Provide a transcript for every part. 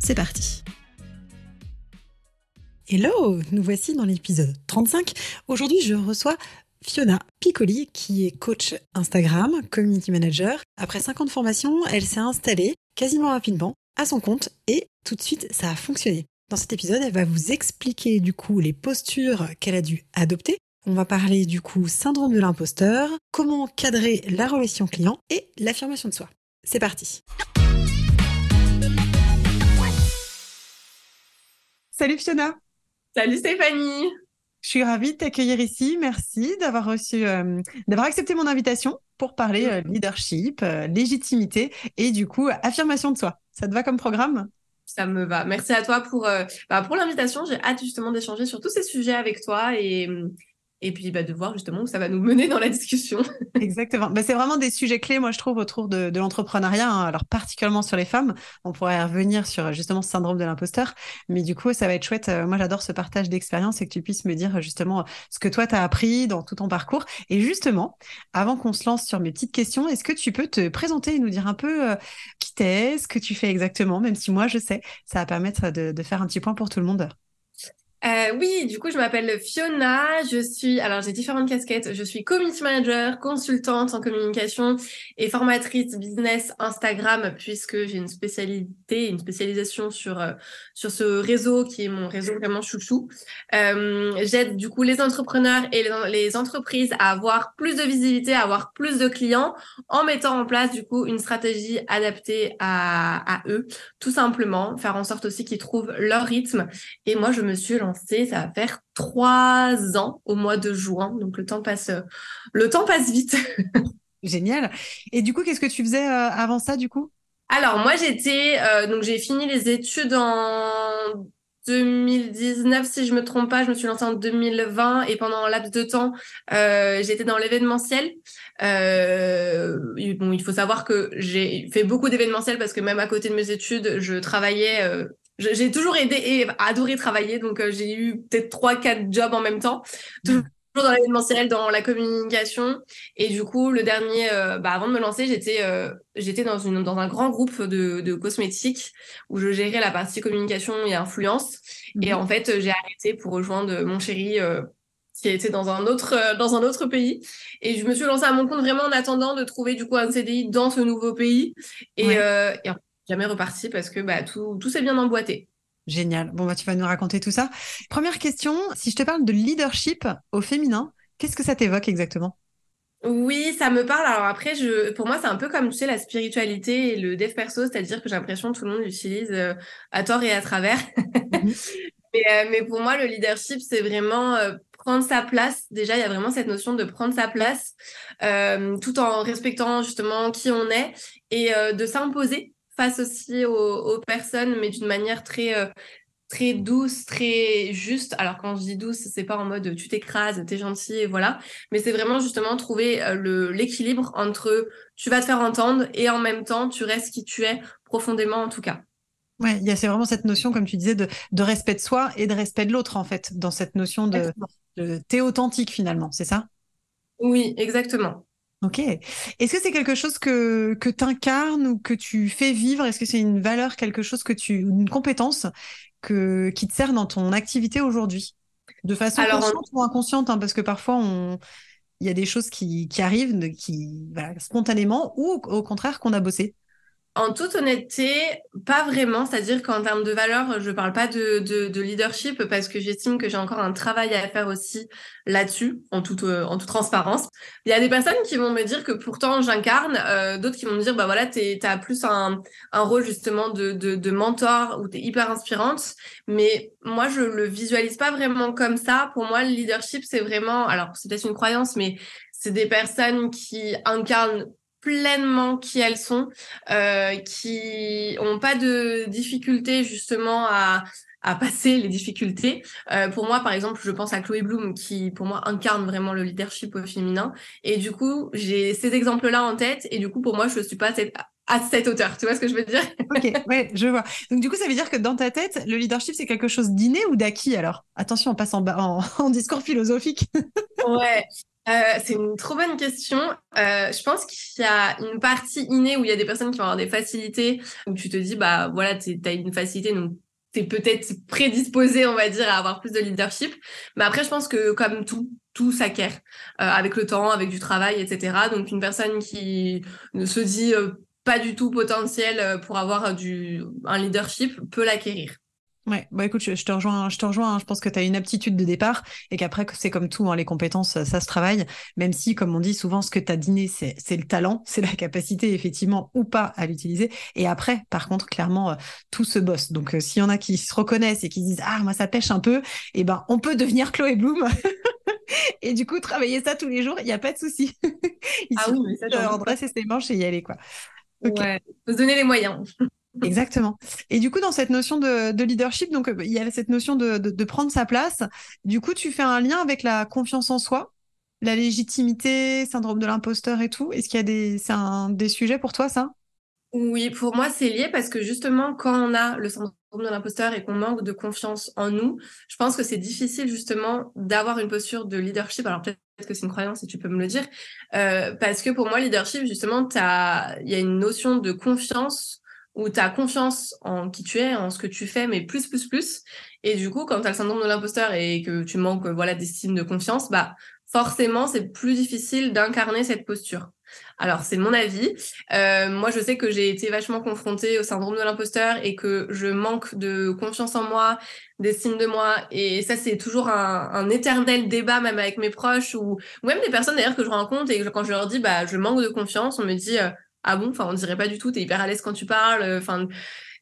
c'est parti. Hello, nous voici dans l'épisode 35. Aujourd'hui, je reçois Fiona Piccoli, qui est coach Instagram, community manager. Après 50 formations, elle s'est installée quasiment rapidement à son compte et tout de suite ça a fonctionné. Dans cet épisode, elle va vous expliquer du coup les postures qu'elle a dû adopter. On va parler du coup syndrome de l'imposteur, comment cadrer la relation client et l'affirmation de soi. C'est parti. Salut Fiona. Salut Stéphanie. Je suis ravie de t'accueillir ici. Merci d'avoir reçu, euh, d'avoir accepté mon invitation pour parler euh, leadership, euh, légitimité et du coup affirmation de soi. Ça te va comme programme? Ça me va. Merci à toi pour, bah, pour l'invitation. J'ai hâte justement d'échanger sur tous ces sujets avec toi et, et puis bah, de voir justement où ça va nous mener dans la discussion. Exactement. Bah, c'est vraiment des sujets clés, moi je trouve, autour de, de l'entrepreneuriat, hein. alors particulièrement sur les femmes. On pourrait revenir sur justement ce syndrome de l'imposteur, mais du coup ça va être chouette. Euh, moi j'adore ce partage d'expérience et que tu puisses me dire justement ce que toi tu appris dans tout ton parcours. Et justement, avant qu'on se lance sur mes petites questions, est-ce que tu peux te présenter et nous dire un peu euh, qui t'es, ce que tu fais exactement, même si moi je sais, ça va permettre de, de faire un petit point pour tout le monde. Euh, oui, du coup, je m'appelle Fiona. Je suis, alors j'ai différentes casquettes. Je suis community manager, consultante en communication et formatrice business Instagram, puisque j'ai une spécialité, une spécialisation sur euh, sur ce réseau qui est mon réseau vraiment chouchou. Euh, J'aide du coup les entrepreneurs et les, entreprises à avoir plus de visibilité, à avoir plus de clients, en mettant en place du coup une stratégie adaptée à à eux, tout simplement, faire en sorte aussi qu'ils trouvent leur rythme. Et moi, je me suis ça va faire trois ans au mois de juin. Donc le temps passe, le temps passe vite. Génial. Et du coup, qu'est-ce que tu faisais euh, avant ça, du coup? Alors moi, j'étais euh, donc j'ai fini les études en 2019, si je me trompe pas, je me suis lancée en 2020 et pendant un laps de temps, euh, j'étais dans l'événementiel. bon, il faut savoir que j'ai fait beaucoup d'événementiel parce que même à côté de mes études, je travaillais j'ai toujours aidé et adoré travailler, donc euh, j'ai eu peut-être trois, quatre jobs en même temps. Toujours dans l'événementiel, dans la communication. Et du coup, le dernier, euh, bah, avant de me lancer, j'étais euh, j'étais dans une dans un grand groupe de, de cosmétiques où je gérais la partie communication et influence. Et mhm. en fait, j'ai arrêté pour rejoindre mon chéri qui était dans un autre dans un autre pays et je me suis lancée à mon compte vraiment en attendant de trouver du coup un CDI dans ce nouveau pays et, et jamais reparti parce que bah, tout, tout s'est bien emboîté. Génial. Bon, bah, tu vas nous raconter tout ça. Première question, si je te parle de leadership au féminin, qu'est-ce que ça t'évoque exactement? Oui, ça me parle. Alors après, je, pour moi, c'est un peu comme tu sais la spiritualité et le dev perso, c'est-à-dire que j'ai l'impression que tout le monde l'utilise euh, à tort et à travers. Mhm. mais, euh, mais, pour moi, le leadership, c'est vraiment euh, prendre sa place. Déjà, il y a vraiment cette notion de prendre sa place, tout en respectant justement qui on est et de s'imposer face aussi aux, personnes, mais d'une manière très euh, très douce, très juste. Alors quand je dis douce, c'est pas en mode tu t'écrases, t'es gentil et voilà, mais c'est vraiment justement trouver euh, le l'équilibre entre tu vas te faire entendre et en même temps tu restes qui tu es profondément en tout cas. Ouais, il y a c'est vraiment cette notion, comme tu disais, de, de respect de soi et de respect de l'autre en fait, dans cette notion de, de t'es authentique finalement, c'est ça? Oui, exactement. Ok. Est-ce que c'est quelque chose que, que tu incarnes ou que tu fais vivre? Est-ce que c'est une valeur, quelque chose que tu, une compétence que, qui te sert dans ton activité aujourd'hui? De façon consciente ou inconsciente hein, Parce que parfois, on, il y a des choses qui, qui arrivent qui, spontanément ou au contraire qu'on a bossé. En toute honnêteté, pas vraiment. C'est-à-dire qu'en termes de valeur, je parle pas de, de, de leadership parce que j'estime que j'ai encore un travail à faire aussi là-dessus, en toute, euh, en toute transparence. Il y a des personnes qui vont me dire que pourtant j'incarne, euh, d'autres qui vont me dire, bah voilà, tu as plus un, un rôle justement de, de, de mentor où tu es hyper inspirante. Mais moi, je le visualise pas vraiment comme ça. Pour moi, le leadership, c'est vraiment, alors c'est peut-être une croyance, mais c'est des personnes qui incarnent pleinement qui elles sont, euh, qui ont pas de difficulté justement à, à passer les difficultés. Euh, pour moi, par exemple, je pense à Chloé Bloom qui, pour moi, incarne vraiment le leadership au féminin. Et du coup, j'ai ces exemples-là en tête. Et du coup, pour moi, je ne suis pas cette, à cette hauteur. Tu vois ce que je veux dire? Ok, ouais, je vois. Donc, du coup, ça veut dire que dans ta tête, le leadership, c'est quelque chose d'inné ou d'acquis alors? Attention, on passe en, en, en discours philosophique. ouais. Euh, c'est une trop bonne question. Euh, je pense qu'il y a une partie innée où il y a des personnes qui vont avoir des facilités, où tu te dis, bah voilà, tu as une facilité, donc tu peut-être prédisposé, on va dire, à avoir plus de leadership. Mais après, je pense que comme tout, tout s'acquiert euh, avec le temps, avec du travail, etc. Donc une personne qui ne se dit pas du tout potentiel pour avoir un leadership peut l'acquérir. Ouais, bah écoute, je, te rejoins, je te rejoins. Hein. Je pense que tu as une aptitude de départ et qu'après, c'est comme tout, hein, les compétences, ça, se travaille. Même si, comme on dit souvent, ce que tu as dîné, c'est le talent, c'est la capacité, effectivement, ou pas à l'utiliser. Et après, par contre, clairement, euh, tout se bosse. Donc, euh, s'il y en a qui se reconnaissent et qui disent, ah, moi, ça pêche un peu, eh ben, on peut devenir Chloé Bloom. et du coup, travailler ça tous les jours, il n'y a pas de souci. il ah oui, mais ça, redresser ses manches et y aller, quoi. Ouais, faut se donner les moyens. Exactement. Et du coup, dans cette notion de, leadership, donc il y a cette notion de, prendre sa place. Du coup, tu fais un lien avec la confiance en soi, la légitimité, syndrome de l'imposteur et tout. Est-ce qu'il y a des, c'est un des sujets pour toi, ça? Oui, pour moi, c'est lié parce que justement, quand on a le syndrome de l'imposteur et qu'on manque de confiance en nous, je pense que c'est difficile justement d'avoir une posture de leadership. Alors peut-être que c'est une croyance et tu peux me le dire, euh, parce que pour moi, leadership, justement, il y a une notion de confiance où tu as confiance en qui tu es, en ce que tu fais, mais plus, plus, plus. Et du coup, quand tu as le syndrome de l'imposteur et que tu manques voilà, d'estime, de confiance, bah, forcément, c'est plus difficile d'incarner cette posture. Alors, c'est mon avis. Euh, moi, je sais que j'ai été vachement confrontée au syndrome de l'imposteur et que je manque de confiance en moi, d'estime de moi. Et ça, c'est toujours un, un, éternel débat, même avec mes proches ou, même des personnes d'ailleurs que je rencontre et quand je leur dis, bah, je manque de confiance, on me dit, euh, ah bon? Enfin on dirait pas du tout t'es hyper à l'aise quand tu parles enfin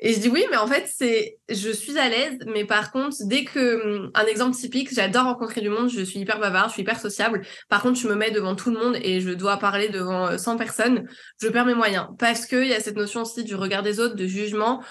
et je dis oui mais en fait c'est je suis à l'aise mais par contre dès que un exemple typique j'adore rencontrer du monde je suis hyper bavarde je suis hyper sociable. Par contre je me mets devant tout le monde et je dois parler devant 100 personnes je perds mes moyens. Parce que il y a cette notion aussi du regard des autres de jugement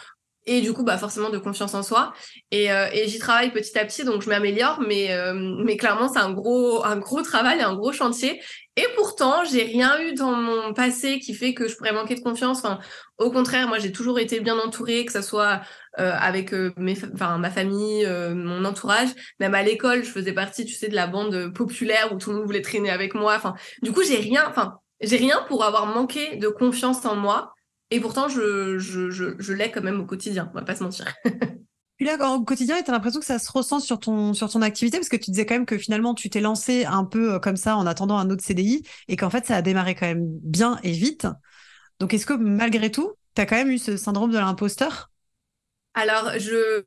et du coup bah forcément de confiance en soi. Et, euh, et j'y travaille petit à petit donc je m'améliore mais euh, mais clairement c'est un gros un gros travail un gros chantier. Et pourtant j'ai rien eu dans mon passé qui fait que je pourrais manquer de confiance. Enfin au contraire moi j'ai toujours été bien entourée que ça soit euh, avec mes enfin ma famille mon entourage. Même à l'école je faisais partie tu sais de la bande populaire où tout le monde voulait traîner avec moi. Enfin du coup j'ai rien enfin j'ai rien pour avoir manqué de confiance en moi et pourtant, je, je, l'ai quand même au quotidien, on va pas se mentir. Puis là, au quotidien, tu as l'impression que ça se ressent sur ton, sur ton activité, parce que tu disais quand même que finalement, tu t'es lancé un peu euh, comme ça en attendant un autre CDI, et qu'en fait, ça a démarré quand même bien et vite. Donc, est-ce que malgré tout, tu as quand même eu ce syndrome de l'imposteur? Alors, je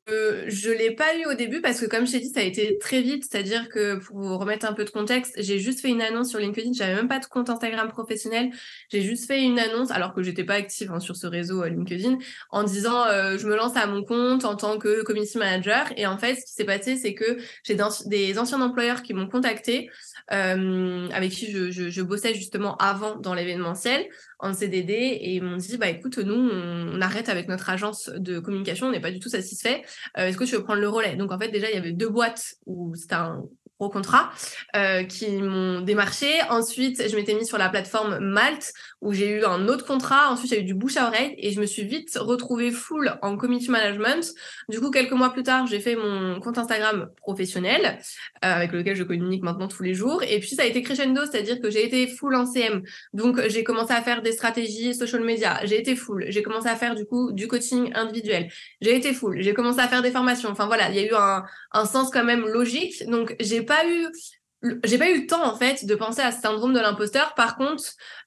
je l'ai pas eu au début parce que comme je t'ai dit, ça a été très vite. C'est-à-dire que pour vous remettre un peu de contexte, j'ai juste fait une annonce sur LinkedIn. J'avais même pas de compte Instagram professionnel. J'ai juste fait une annonce, alors que j'étais pas active hein, sur ce réseau euh, LinkedIn, en disant euh, je me lance à mon compte en tant que community manager. Et en fait, ce qui s'est passé, c'est que j'ai des anciens employeurs qui m'ont contacté, euh, avec qui je, je bossais justement avant dans l'événementiel en CDD et ils m'ont dit bah écoute nous on, arrête avec notre agence de communication on n'est pas du tout satisfait. Euh, est-ce que tu veux prendre le relais? Donc en fait déjà il y avait deux boîtes où c'était un gros contrat euh, qui m'ont démarché ensuite je m'étais mis sur la plateforme Malte où j'ai eu un autre contrat ensuite j'ai eu du bouche à oreille et je me suis vite retrouvée full en community management du coup quelques mois plus tard j'ai fait mon compte Instagram professionnel euh, avec lequel je communique maintenant tous les jours et puis ça a été crescendo c'est-à-dire que j'ai été full en CM donc j'ai commencé à faire des stratégies social media. J'ai été full. J'ai commencé à faire du coup du coaching individuel. J'ai été full. J'ai commencé à faire des formations. Enfin voilà, il y a eu un sens quand même logique. Donc j'ai pas eu j'ai pas eu le temps en fait de penser à ce syndrome de l'imposteur. Par contre,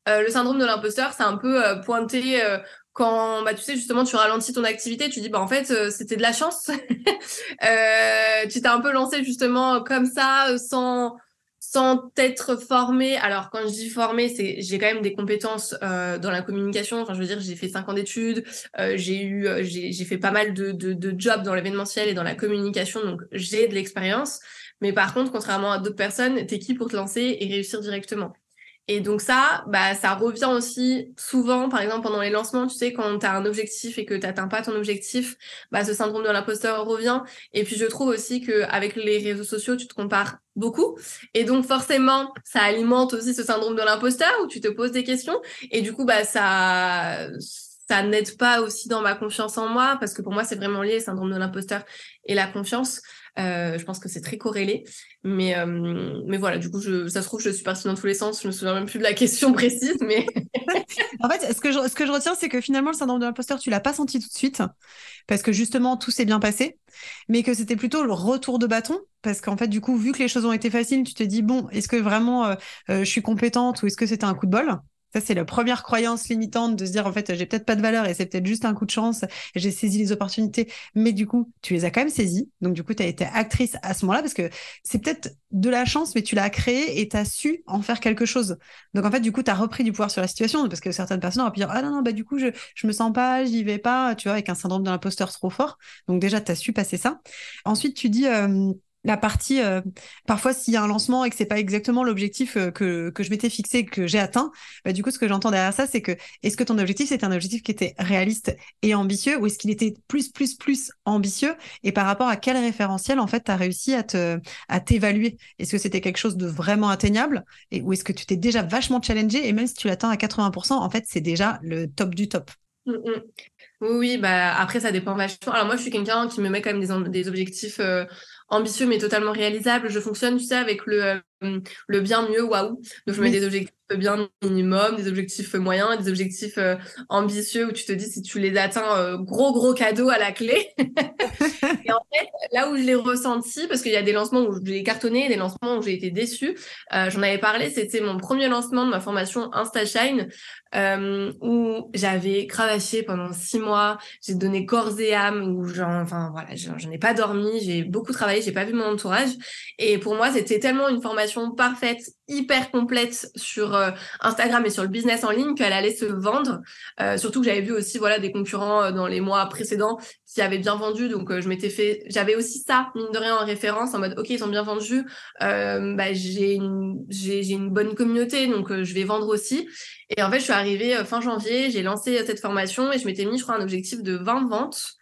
euh, le syndrome de l'imposteur, c'est un peu euh, pointé euh, quand bah tu sais justement tu ralentis ton activité, tu dis bah en fait c'était de la chance. tu t'es un peu lancé justement comme ça sans sans être formé. Alors, quand je dis formé, c'est j'ai quand même des compétences euh, dans la communication. Enfin, je veux dire, j'ai fait cinq ans d'études, euh, j'ai eu, euh, j'ai fait pas mal de, de, de jobs dans l'événementiel et dans la communication, donc j'ai de l'expérience. Mais par contre, contrairement à d'autres personnes, t'es qui pour te lancer et réussir directement? Et donc ça, bah, ça revient aussi souvent, par exemple, pendant les lancements, tu sais, quand tu as un objectif et que tu n'atteins pas ton objectif, bah, ce syndrome de l'imposteur revient. Et puis je trouve aussi qu'avec les réseaux sociaux, tu te compares beaucoup. Et donc forcément, ça alimente aussi ce syndrome de l'imposteur où tu te poses des questions. Et du coup, bah, ça ça n'aide pas aussi dans ma confiance en moi, parce que pour moi, c'est vraiment lié, le syndrome de l'imposteur et la confiance. Euh, je pense que c'est très corrélé. Mais, euh, mais voilà, du coup, je, ça se trouve, je suis partie dans tous les sens. Je me souviens même plus de la question précise, mais. en fait, ce que, je, ce que je retiens, c'est que finalement, le syndrome de l'imposteur, tu l'as pas senti tout de suite, parce que justement, tout s'est bien passé, mais que c'était plutôt le retour de bâton, parce qu'en fait, du coup, vu que les choses ont été faciles, tu te dis, bon, est-ce que vraiment euh, je suis compétente ou est-ce que c'était un coup de bol? Ça, c'est la première croyance limitante de se dire, en fait, j'ai peut-être pas de valeur et c'est peut-être juste un coup de chance. J'ai saisi les opportunités, mais du coup, tu les as quand même saisies. Donc, du coup, tu as été actrice à ce moment-là parce que c'est peut-être de la chance, mais tu l'as créé et tu as su en faire quelque chose. Donc, en fait, du coup, tu as repris du pouvoir sur la situation parce que certaines personnes auraient pu dire, ah non, non, bah, du coup, je, je me sens pas, j'y vais pas, tu vois, avec un syndrome de l'imposteur trop fort. Donc, déjà, tu as su passer ça. Ensuite, tu dis, euh, la partie euh, parfois s'il y a un lancement et que c'est pas exactement l'objectif euh, que, que je m'étais fixé que j'ai atteint bah, du coup ce que j'entends derrière ça c'est que est-ce que ton objectif c'était un objectif qui était réaliste et ambitieux ou est-ce qu'il était plus plus plus ambitieux et par rapport à quel référentiel en fait tu as réussi à te à t'évaluer? Est-ce que c'était quelque chose de vraiment atteignable et ou est-ce que tu t'es déjà vachement challengé et même si tu l'atteins à 80% en fait c'est déjà le top du top? Mmh, mmh. Oui, oui, bah après ça dépend vachement. Alors moi je suis quelqu'un qui me met quand même des, des objectifs euh, ambitieux mais totalement réalisable. Je fonctionne, tu sais, avec le, euh, le bien mieux, waouh. Donc, je mets des objectifs bien minimum, des objectifs moyens, des objectifs euh, ambitieux où tu te dis si tu les atteins, euh, gros, gros cadeau à la clé. et en fait, là où je l'ai ressenti, parce qu'il y a des lancements où j'ai cartonné, des lancements où j'ai été déçue, j'en avais parlé, c'était mon premier lancement de ma formation InstaShine où j'avais cravaché pendant six mois, j'ai donné corps et âme, où j'en, enfin voilà, j'en ai pas dormi, j'ai beaucoup travaillé, j'ai pas vu mon entourage. Et pour moi, c'était tellement une formation parfaite, hyper complète sur euh, Instagram et sur le business en ligne qu'elle allait se vendre. Euh, surtout que j'avais vu aussi voilà des concurrents euh, dans les mois précédents qui avaient bien vendu, donc je m'étais fait, j'avais aussi ça mine de rien en référence en mode ok ils ont bien vendu, bah, j'ai une j'ai une bonne communauté donc je vais vendre aussi. Et en fait je suis arrivée fin janvier, j'ai lancé cette formation et je m'étais mis je crois un objectif de 20 ventes.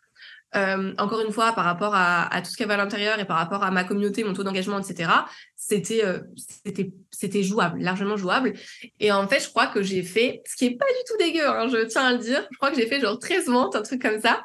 Euh, encore une fois, par rapport à, à tout ce qu'il y avait à l'intérieur et par rapport à ma communauté, mon taux d'engagement, etc., c'était euh, jouable, largement jouable. Et en fait, je crois que j'ai fait, ce qui est pas du tout dégueu, hein, je tiens à le dire, je crois que j'ai fait genre 13 ventes, un truc comme ça.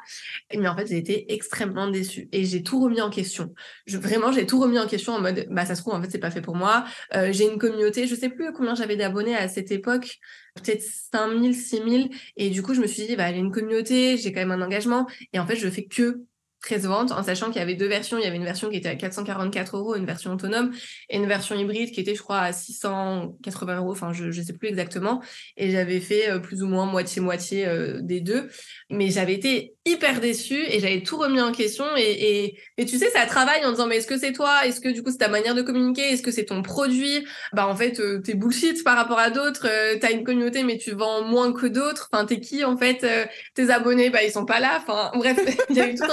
Mais en fait, j'ai été extrêmement déçue et j'ai tout remis en question. Je, vraiment, j'ai tout remis en question en mode, bah ça se trouve, en fait, c'est pas fait pour moi. Euh, j'ai une communauté, je sais plus combien j'avais d'abonnés à cette époque, peut-être 5000, 6000. Et du coup, je me suis dit, bah, j'ai une communauté, j'ai quand même un engagement. Et en fait, je fais que 13 ventes, en sachant qu'il y avait deux versions. Il y avait une version qui était à 444 euros, une version autonome, et une version hybride qui était, je crois, à 680 euros. Enfin, je ne sais plus exactement. Et j'avais fait euh, plus ou moins moitié-moitié euh, des deux. Mais j'avais été hyper déçue et j'avais tout remis en question. Et, tu sais, ça travaille en disant, mais est-ce que c'est toi? Est-ce que du coup, c'est ta manière de communiquer? Est-ce que c'est ton produit? Bah, en fait, euh, t'es bullshit par rapport à d'autres. T'as une communauté, mais tu vends moins que d'autres. Enfin, t'es qui, en fait? Tes abonnés, bah, ils sont pas là. Enfin, bref, il y a eu tout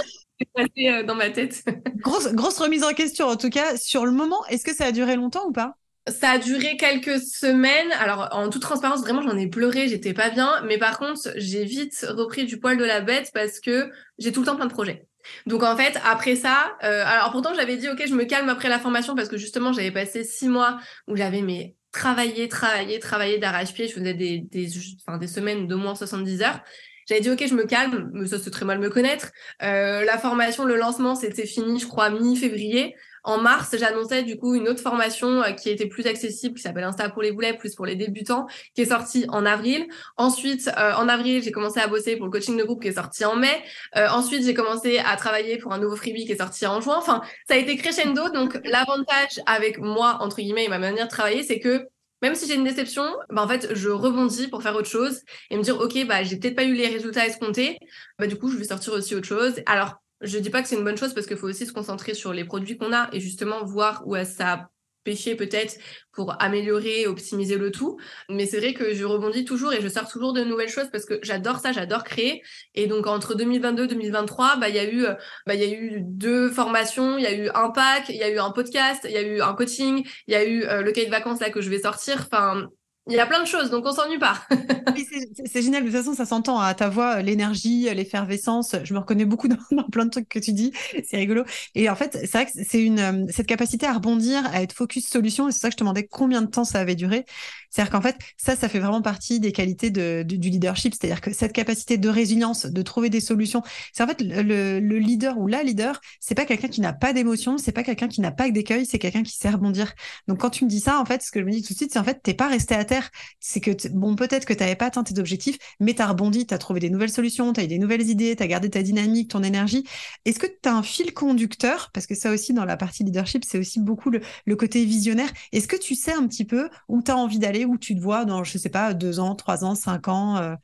passé euh, dans ma tête. grosse, grosse remise en question, en tout cas, sur le moment. Est-ce que ça a duré longtemps ou pas? Ça a duré quelques semaines. Alors, en toute transparence, vraiment, j'en ai pleuré, j'étais pas bien. Mais par contre, j'ai vite repris du poil de la bête parce que j'ai tout le temps plein de projets. Donc, en fait, après ça, euh, alors pourtant, j'avais dit, OK, je me calme après la formation parce que justement, j'avais passé six mois où j'avais mais travaillé, travaillé, travaillé d'arrache-pied. Je faisais des, des, enfin, des semaines de moins 70 heures. J'avais dit, OK, je me calme, mais ça, c'est très mal me connaître. Euh, la formation, le lancement, c'était fini, je crois, mi-février. En mars, j'annonçais du coup une autre formation euh, qui était plus accessible, qui s'appelle Insta pour les boulets, plus pour les débutants, qui est sortie en avril. Ensuite, euh, en avril, j'ai commencé à bosser pour le coaching de groupe qui est sorti en mai. Euh, ensuite, j'ai commencé à travailler pour un nouveau freebie qui est sorti en juin. Enfin, ça a été crescendo. Donc, l'avantage avec moi, entre guillemets, et ma manière de travailler, c'est que même si j'ai une déception, bah en fait, je rebondis pour faire autre chose et me dire, OK, bah, j'ai peut-être pas eu les résultats escomptés. Bah, du coup, je vais sortir aussi autre chose. Alors, je dis pas que c'est une bonne chose parce qu'il faut aussi se concentrer sur les produits qu'on a et justement voir où ça péché peut-être pour améliorer, optimiser le tout. Mais c'est vrai que je rebondis toujours et je sors toujours de nouvelles choses parce que j'adore ça, j'adore créer. Et donc entre 2022 2023, bah il y a eu bah il y a eu deux formations, il y a eu un pack, il y a eu un podcast, il y a eu un coaching, il y a eu euh, le cahier de vacances là que je vais sortir. Enfin il y a plein de choses, donc on s'ennuie pas. c'est génial. De toute façon, ça s'entend à ta voix, l'énergie, l'effervescence. Je me reconnais beaucoup dans, plein de trucs que tu dis. C'est rigolo. Et en fait, c'est vrai que c'est une euh, cette capacité à rebondir, à être focus solution. Et c'est ça que je te demandais combien de temps ça avait duré. C'est-à-dire qu'en fait, ça, ça fait vraiment partie des qualités du leadership. C'est-à-dire que cette capacité de résilience, de trouver des solutions. C'est en fait le, le, leader ou la leader, c'est pas quelqu'un qui n'a pas d'émotion, c'est pas quelqu'un qui n'a pas d'écueil, c'est quelqu'un qui sait rebondir. Donc quand tu me dis ça, en fait, ce que je me dis tout de suite, c'est en fait, t'es pas resté à terre c'est que, bon, peut-être que tu n'avais pas atteint tes objectifs, mais tu as rebondi, tu as trouvé des nouvelles solutions, tu as eu des nouvelles idées, tu as gardé ta dynamique, ton énergie. Est-ce que tu as un fil conducteur? Parce que ça aussi, dans la partie leadership, c'est aussi beaucoup le, côté visionnaire. Est-ce que tu sais un petit peu où tu as envie d'aller, où tu te vois dans, je sais pas, deux ans, trois ans, cinq ans euh?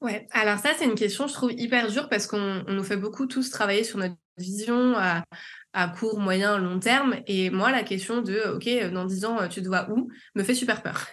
Ouais, alors ça, c'est une question, je trouve, hyper dure parce qu'on nous fait beaucoup tous travailler sur notre vision à, à, court, moyen, long terme. Et moi, la question de, OK, dans dix ans, tu te vois où me fait super peur.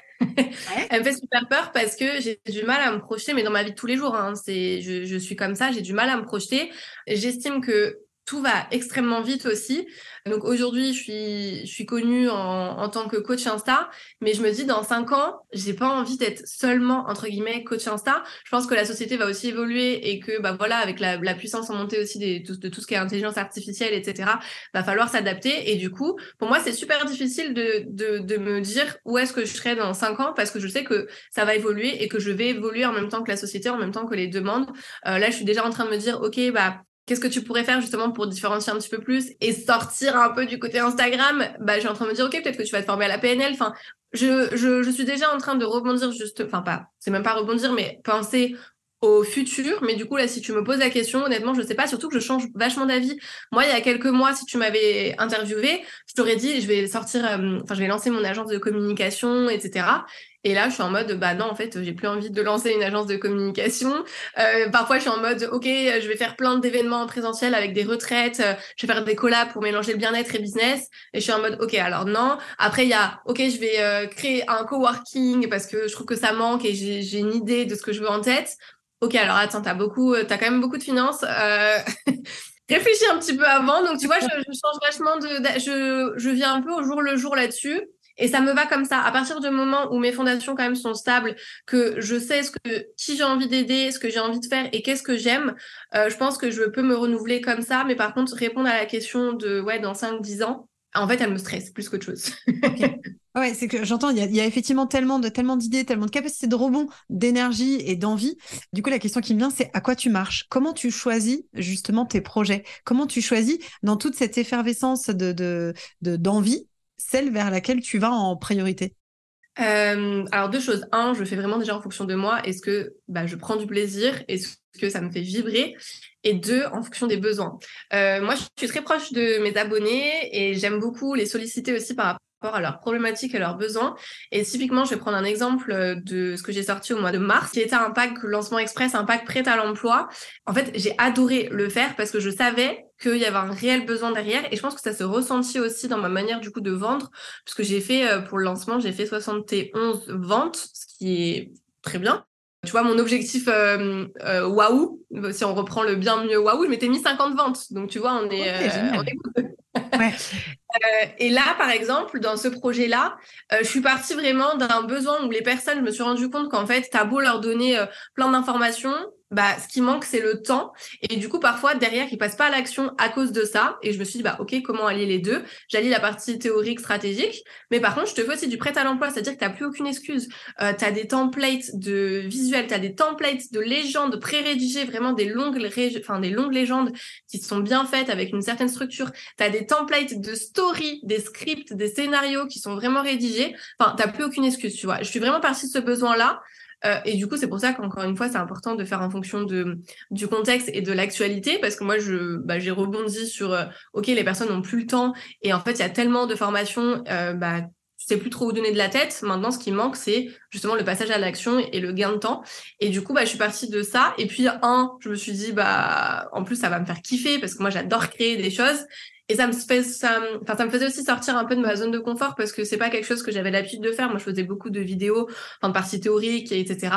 Elle me fait super peur parce que j'ai du mal à me projeter, mais dans ma vie de tous les jours, hein, je, je, suis comme ça, j'ai du mal à me projeter. J'estime que tout va extrêmement vite aussi. Donc aujourd'hui, je suis, je suis connue en, en, tant que coach Insta, mais je me dis dans cinq ans, j'ai pas envie d'être seulement entre guillemets coach Insta. Je pense que la société va aussi évoluer et que bah voilà, avec la, la puissance en montée aussi des, de, tout ce qui est intelligence artificielle, etc. Va falloir s'adapter. Et du coup, pour moi, c'est super difficile de, de, de me dire où est-ce que je serai dans cinq ans parce que je sais que ça va évoluer et que je vais évoluer en même temps que la société, en même temps que les demandes. Euh, là, je suis déjà en train de me dire, ok, bah qu'est-ce que tu pourrais faire justement pour différencier un petit peu plus et sortir un peu du côté Instagram? Bah, je suis en train de me dire, ok, peut-être que tu vas te former à la PNL. Enfin, je, je, je suis déjà en train de rebondir juste, enfin pas, c'est même pas rebondir, mais penser au futur. Mais du coup, là, si tu me poses la question, honnêtement, je sais pas, surtout que je change vachement d'avis. Moi, il y a quelques mois, si tu m'avais interviewé, je t'aurais dit, je vais sortir, euh, enfin, je vais lancer mon agence de communication, etc. Et là, je suis en mode, bah non, en fait, j'ai plus envie de lancer une agence de communication. Euh, parfois, je suis en mode, ok, je vais faire plein d'événements en présentiel avec des retraites, euh, je vais faire des collabs pour mélanger le bien-être et business. Et je suis en mode, ok, alors non. Après, il y a, ok, je vais créer un coworking parce que je trouve que ça manque et j'ai une idée de ce que je veux en tête. Ok, alors attends, t'as beaucoup, t'as quand même beaucoup de finances. Euh... Réfléchis un petit peu avant. Donc, tu vois, je, je change vachement de, je, je viens un peu au jour le jour là-dessus. Et ça me va comme ça. À partir du moment où mes fondations quand même sont stables, que je sais ce que qui j'ai envie d'aider, ce que j'ai envie de faire et qu'est-ce que j'aime, euh, je pense que je peux me renouveler comme ça. Mais par contre, répondre à la question de ouais dans 5-10 ans, en fait, elle me stresse plus qu'autre chose. Ouais, c'est que j'entends, il y, a effectivement tellement de tellement d'idées, tellement de capacités de rebond, d'énergie et d'envie. Du coup, la question qui me vient, c'est à quoi tu marches? Comment tu choisis justement tes projets? Comment tu choisis dans toute cette effervescence de d'envie, celle vers laquelle tu vas en priorité? Euh, alors deux choses. Un, je fais vraiment déjà en fonction de moi. Est-ce que bah, je prends du plaisir? Est-ce que ça me fait vibrer? Et deux, en fonction des besoins. Euh, moi, je suis très proche de mes abonnés et j'aime beaucoup les solliciter aussi par rapport à leurs problématiques et leurs besoins. Et typiquement, je vais prendre un exemple euh, de ce que j'ai sorti au mois de mars, qui était un pack lancement express, un pack prêt à l'emploi. En fait, j'ai adoré le faire parce que je savais qu'il y avait un réel besoin derrière et je pense que ça se ressentit aussi dans ma manière du coup de vendre puisque j'ai fait euh, pour le lancement, j'ai fait 71 ventes, ce qui est très bien. Tu vois, mon objectif euh, euh, waouh, si on reprend le bien mieux waouh, je m'étais mis 50 ventes. Donc, tu vois, on est, on est... Ouais. Euh, et là, par exemple, dans ce projet-là, euh, je suis partie vraiment d'un besoin où les personnes, je me suis rendu compte qu'en fait, t'as beau leur donner euh, plein d'informations, bah, ce qui manque, c'est le temps. Et du coup, parfois, derrière, ils passent pas à l'action à cause de ça. Et je me suis dit, bah, OK, comment allier les deux? J'allie la partie théorique, stratégique. Mais par contre, je te fais aussi du prêt à l'emploi. C'est-à-dire que t'as plus aucune excuse. Euh, t'as des templates de visuels, t'as des templates de légendes pré-rédigées, vraiment des longues, enfin, des longues légendes qui sont bien faites avec une certaine structure. T'as des templates de story, des scripts, des scénarios qui sont vraiment rédigés. Enfin, t'as plus aucune excuse, tu vois. Je suis vraiment partie de ce besoin-là. Euh, et du coup, c'est pour ça qu'encore une fois, c'est important de faire en fonction de, du contexte et de l'actualité, parce que moi, je, bah, j'ai rebondi sur, euh, OK, les personnes n'ont plus le temps, et en fait, il y a tellement de formations, euh, bah, tu sais plus trop où donner de la tête. Maintenant, ce qui manque, c'est justement le passage à l'action et le gain de temps. Et du coup, bah, je suis partie de ça. Et puis, un, je me suis dit, bah, en plus, ça va me faire kiffer parce que moi, j'adore créer des choses. Et ça me enfin, faisait aussi sortir un peu de ma zone de confort parce que c'est pas quelque chose que j'avais l'habitude de faire. Moi, je faisais beaucoup de vidéos, en partie théorique, etc.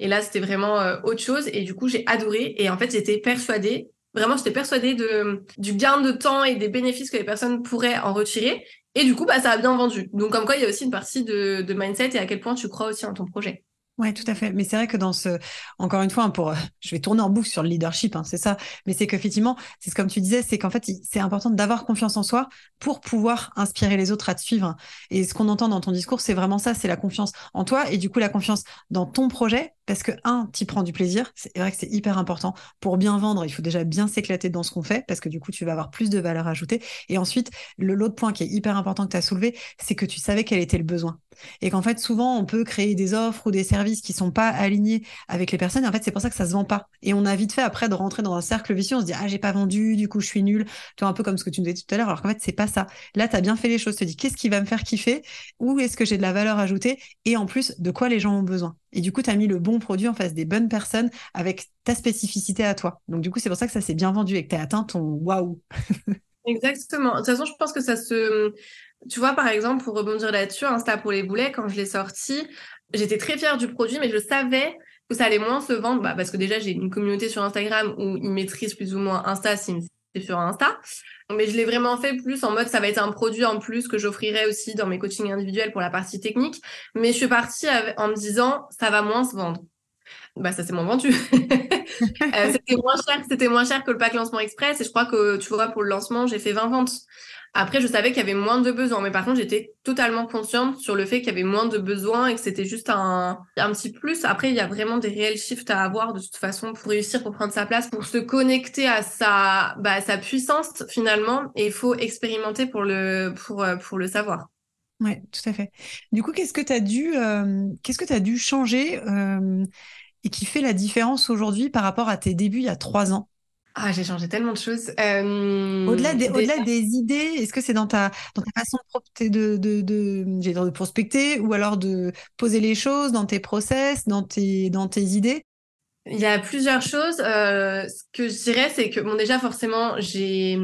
Et là, c'était vraiment euh, autre chose. Et du coup, j'ai adoré. Et en fait, j'étais persuadée, vraiment, j'étais persuadée de, du gain de temps et des bénéfices que les personnes pourraient en retirer. Et du coup, bah, ça a bien vendu. Donc, comme quoi, il y a aussi une partie de, de mindset et à quel point tu crois aussi en ton projet. Ouais, tout à fait. Mais c'est vrai que dans ce, encore une fois, hein, pour, je vais tourner en boucle sur le leadership, hein, c'est ça. Mais c'est qu'effectivement, c'est comme tu disais, c'est qu'en fait, c'est important d'avoir confiance en soi pour pouvoir inspirer les autres à te suivre. Et ce qu'on entend dans ton discours, c'est vraiment ça, c'est la confiance en toi et du coup la confiance dans ton projet, parce que un, tu prends du plaisir. C'est vrai que c'est hyper important pour bien vendre. Il faut déjà bien s'éclater dans ce qu'on fait, parce que du coup, tu vas avoir plus de valeur ajoutée. Et ensuite, l'autre point qui est hyper important que tu as soulevé, c'est que tu savais quel était le besoin. Et qu'en fait, souvent, on peut créer des offres ou des services qui sont pas alignés avec les personnes. Et en fait, c'est pour ça que ça se vend pas. Et on a vite fait après de rentrer dans un cercle vicieux. On se dit, ah, j'ai pas vendu, du coup, je suis nul. Tu un peu comme ce que tu nous disais tout à l'heure. Alors qu'en fait, c'est pas ça. Là, tu as bien fait les choses. Tu te dis, qu'est-ce qui va me faire kiffer? Où est-ce que j'ai de la valeur ajoutée? Et en plus, de quoi les gens ont besoin? Et du coup, tu as mis le bon produit en face des bonnes personnes avec ta spécificité à toi. Donc, du coup, c'est pour ça que ça s'est bien vendu et que tu as atteint ton waouh. Exactement. De toute façon, je pense que ça se. Tu vois, par exemple, pour rebondir là-dessus, Insta pour les boulets, quand je l'ai sorti, j'étais très fière du produit, mais je savais que ça allait moins se vendre bah, parce que déjà, j'ai une communauté sur Instagram où ils maîtrisent plus ou moins Insta si c'est sur Insta. Mais je l'ai vraiment fait plus en mode ça va être un produit en plus que j'offrirai aussi dans mes coachings individuels pour la partie technique. Mais je suis partie en me disant ça va moins se vendre. Bah ça s'est moins vendu. Euh, c'était moins cher, c'était moins cher que le pack lancement express et je crois que tu vois pour le lancement j'ai fait 20 ventes. Après, je savais qu'il y avait moins de besoins, mais par contre, j'étais totalement consciente sur le fait qu'il y avait moins de besoins et que c'était juste un, un petit plus. Après, il y a vraiment des réels shifts à avoir de toute façon pour réussir, pour prendre sa place, pour se connecter à sa, bah, sa puissance finalement. Et il faut expérimenter pour le, pour, euh, pour le savoir. Ouais, tout à fait. Du coup, qu'est-ce que tu as dû, euh, qu'est-ce que tu as dû changer euh, et qui fait la différence aujourd'hui par rapport à tes débuts il y a trois ans? Ah, j'ai changé tellement de choses. Euh, au-delà des, au-delà des idées, est-ce que c'est dans ta, dans ta façon de, de, de, de, de prospecter ou alors de poser les choses dans tes process, dans tes, dans tes idées? Il y a plusieurs choses. Euh, ce que je dirais, c'est que bon, déjà forcément, j'ai,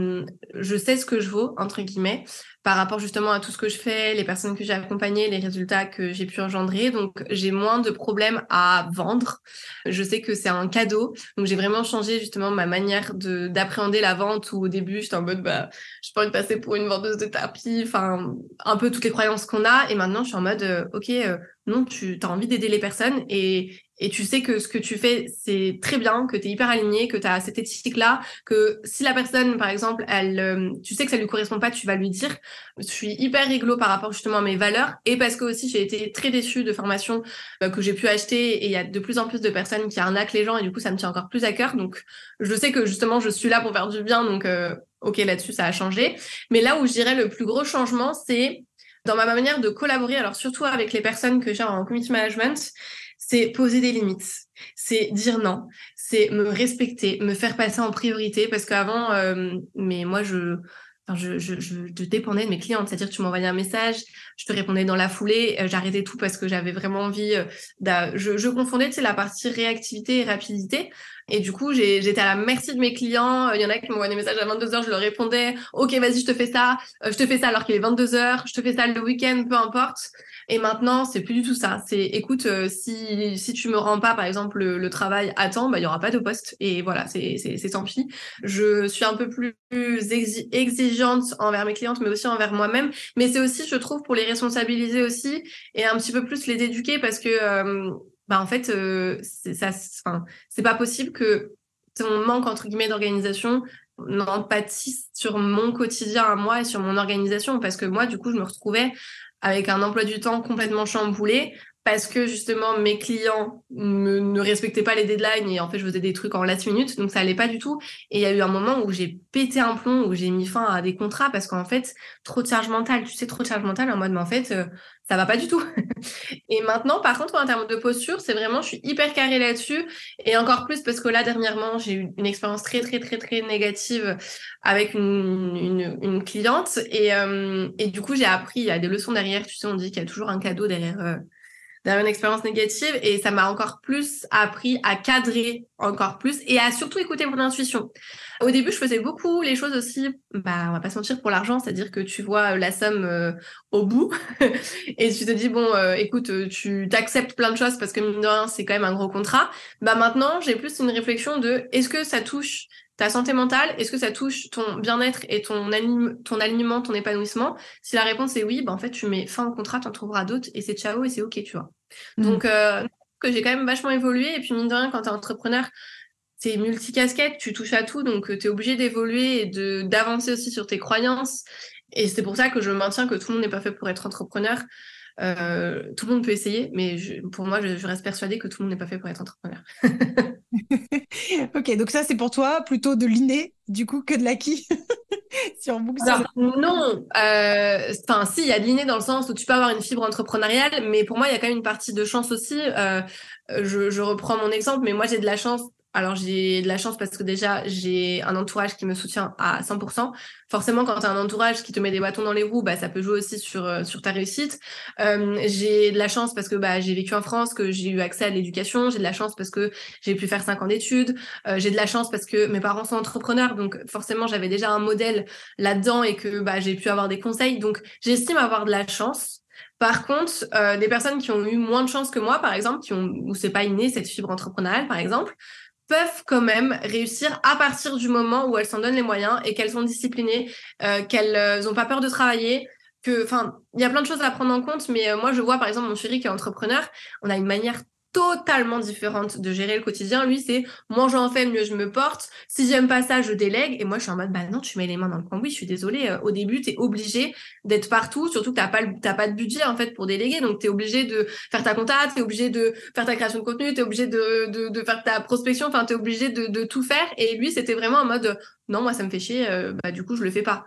je sais ce que je vaux entre guillemets par rapport justement à tout ce que je fais, les personnes que j'ai accompagnées, les résultats que j'ai pu engendrer. Donc, j'ai moins de problèmes à vendre. Je sais que c'est un cadeau. Donc, j'ai vraiment changé justement ma manière de d'appréhender la vente où au début, j'étais en mode, bah, je peux de passer pour une vendeuse de tapis, enfin, un peu toutes les croyances qu'on a. Et maintenant, je suis en mode, euh, OK, euh, non, tu as envie d'aider les personnes et, et tu sais que ce que tu fais, c'est très bien, que tu es hyper aligné, que tu as cette éthique-là, que si la personne, par exemple, elle, euh, tu sais que ça lui correspond pas, tu vas lui dire. Je suis hyper réglo par rapport justement à mes valeurs et parce que aussi j'ai été très déçue de formations euh, que j'ai pu acheter et il y a de plus en plus de personnes qui arnaquent les gens et du coup ça me tient encore plus à cœur. Donc je sais que justement je suis là pour faire du bien, donc euh, ok là-dessus ça a changé. Mais là où je dirais le plus gros changement, c'est dans ma manière de collaborer, alors surtout avec les personnes que j'ai en community management, c'est poser des limites, c'est dire non, c'est me respecter, me faire passer en priorité parce qu'avant, euh, mais moi je, je, je, dépendais de mes clientes, c'est-à-dire tu m'envoyais un message, je te répondais dans la foulée, euh, j'arrêtais tout parce que j'avais vraiment envie, euh, je, je confondais tu sais, la partie réactivité et rapidité. Et du coup, j'étais à la merci de mes clients. Il y en a qui m'envoyaient des messages à 22h, je leur répondais, OK, vas-y, je te fais ça. je te fais ça alors qu'il est 22h, je te fais ça le week-end, peu importe. Et maintenant, c'est plus du tout ça. C'est, écoute, euh, si, si tu me rends pas, par exemple, le, travail à temps, bah, il y aura pas de poste. Et voilà, c'est, tant pis. Je suis un peu plus exigeante envers mes clientes, mais aussi envers moi-même. Mais c'est aussi, je trouve, pour les responsabiliser aussi et un petit peu plus les éduquer parce que, euh, bah, en fait, euh, ça, c'est pas possible que ton manque, entre guillemets, d'organisation n'empathise sur mon quotidien à moi et sur mon organisation parce que moi du coup je me retrouvais avec un emploi du temps complètement chamboulé parce que justement mes clients ne respectaient pas les deadlines et en fait je faisais des trucs en last minute donc ça allait pas du tout. Et il y a eu un moment où j'ai pété un plomb où j'ai mis fin à des contrats parce qu'en fait trop de charge mentale. Tu sais trop de charge mentale en mode mais en fait euh, ça va pas du tout. Et maintenant par contre en termes de posture c'est vraiment je suis hyper carrée là-dessus. Et encore plus parce que là dernièrement j'ai eu une expérience très très très très négative avec une, une, une cliente. Et, euh, et du coup j'ai appris il y a des leçons derrière. Tu sais on dit qu'il y a toujours un cadeau derrière euh, derrière une expérience négative et ça m'a encore plus appris à cadrer encore plus et à surtout écouter mon intuition. Au début, je faisais beaucoup les choses aussi, bah, on va pas se mentir pour l'argent, c'est-à-dire que tu vois la somme euh, au bout et tu te dis bon, euh, écoute, euh, tu t'acceptes plein de choses parce que mine de rien, c'est quand même un gros contrat. Bah maintenant, j'ai plus une réflexion de est-ce que ça touche ta santé mentale, est-ce que ça touche ton bien-être et ton, ton alignement, ton épanouissement? Si la réponse est oui, bah en fait, tu mets fin au contrat, tu en trouveras d'autres et c'est ciao et c'est OK, tu vois. Mmh. Donc, euh, que j'ai quand même vachement évolué. Et puis, mine de rien, quand tu es entrepreneur, c'est multicasquette, tu touches à tout, donc euh, tu es obligé d'évoluer et de d'avancer aussi sur tes croyances. Et c'est pour ça que je maintiens que tout le monde n'est pas fait pour être entrepreneur. Euh, tout le monde peut essayer, mais pour moi, je, reste persuadée que tout le monde n'est pas fait pour être entrepreneur. ok, donc ça, c'est pour toi plutôt de l'inné, du coup, que de l'acquis? Si on Non, euh, enfin, si, il y a de l'inné dans le sens où tu peux avoir une fibre entrepreneuriale, mais pour moi, il y a quand même une partie de chance aussi. je, je reprends mon exemple, mais moi, j'ai de la chance alors j'ai de la chance parce que déjà j'ai un entourage qui me soutient à 100%. Forcément, quand tu as un entourage qui te met des bâtons dans les roues, bah ça peut jouer aussi sur euh, sur ta réussite. Euh, j'ai de la chance parce que bah j'ai vécu en France, que j'ai eu accès à l'éducation. J'ai de la chance parce que j'ai pu faire cinq ans d'études. Euh, j'ai de la chance parce que mes parents sont entrepreneurs, donc forcément j'avais déjà un modèle là-dedans et que bah j'ai pu avoir des conseils. Donc j'estime avoir de la chance. Par contre, euh, des personnes qui ont eu moins de chance que moi, par exemple, qui ont où c'est pas inné cette fibre entrepreneuriale, par exemple, peuvent quand même réussir à partir du moment où elles s'en donnent les moyens et qu'elles sont disciplinées, euh, qu'elles n'ont pas peur de travailler. Que, enfin, il y a plein de choses à prendre en compte, mais euh, moi je vois par exemple mon chéri qui est entrepreneur, on a une manière totalement différente de gérer le quotidien. Lui, c'est moins j'en fais, mieux je me porte. Si j'aime pas ça, je délègue. Et moi, je suis en mode, bah non, tu mets les mains dans le cambouis. Je suis désolée. Euh, au début, tu es obligé d'être partout, surtout que t'as pas, t'as pas de budget, en fait, pour déléguer. Donc, tu es obligé de faire ta compta, es obligé de faire ta création de contenu, tu es obligé de, de, de, faire ta prospection. Enfin, tu es obligé de, de tout faire. Et lui, c'était vraiment en mode, non, moi, ça me fait chier. Euh, bah, du coup, je le fais pas.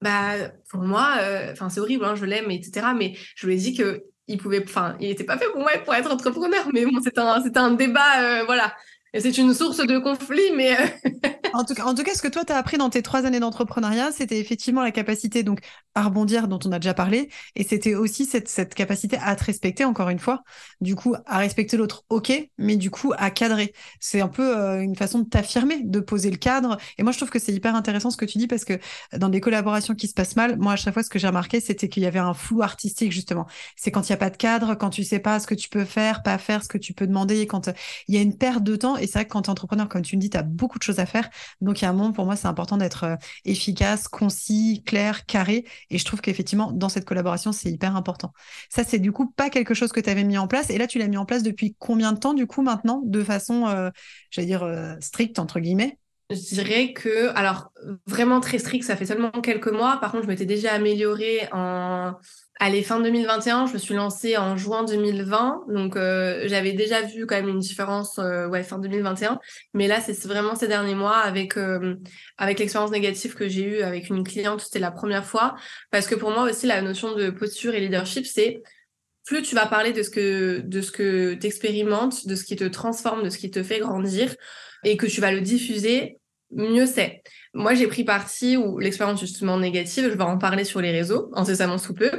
Bah, pour moi, euh, enfin, c'est horrible, hein, je l'aime, etc. Mais je lui ai dit que il pouvait, enfin, il n'était pas fait pour moi pour être entrepreneur, mais bon, c'est un, c'est un débat, euh, voilà. Et c'est une source de conflit, mais. Euh, en, tout cas, ce que toi, tu as appris dans tes trois années d'entrepreneuriat, c'était effectivement la capacité donc, à rebondir, dont on a déjà parlé. Et c'était aussi cette, capacité à te respecter, encore une fois. Du coup, à respecter l'autre, OK, mais du coup, à cadrer. C'est un peu euh, une façon de t'affirmer, de poser le cadre. Et moi, je trouve que c'est hyper intéressant ce que tu dis parce que dans des collaborations qui se passent mal, moi, à chaque fois, ce que j'ai remarqué, c'était qu'il y avait un flou artistique, justement. C'est quand il n'y a pas de cadre, quand tu sais pas ce que tu peux faire, pas faire, ce que tu peux demander, quand il y a une perte de temps. Et c'est vrai que quand tu es entrepreneur, comme tu me dis, tu as beaucoup de choses à faire. Donc, il y a un moment, pour moi, c'est important d'être euh, efficace, concis, clair, carré. Et je trouve qu'effectivement, dans cette collaboration, c'est hyper important. Ça, c'est du coup pas quelque chose que tu avais mis en place. Et là, tu l'as mis en place depuis combien de temps, du coup, maintenant, de façon, euh, j'allais dire, euh, stricte, entre guillemets? Je dirais que, alors, vraiment très strict, ça fait seulement quelques mois. Par contre, je m'étais déjà améliorée en Allez, fin 2021, je me suis lancée en juin 2020, donc euh, j'avais déjà vu quand même une différence, euh, ouais, fin 2021. Mais là, c'est vraiment ces derniers mois avec euh, avec l'expérience négative que j'ai eue avec une cliente, c'était la première fois, parce que pour moi aussi la notion de posture et leadership, c'est plus tu vas parler de ce que de ce que t'expérimentes, de ce qui te transforme, de ce qui te fait grandir, et que tu vas le diffuser, mieux c'est. Moi, j'ai pris parti ou l'expérience justement négative, je vais en parler sur les réseaux, incessamment sous peu.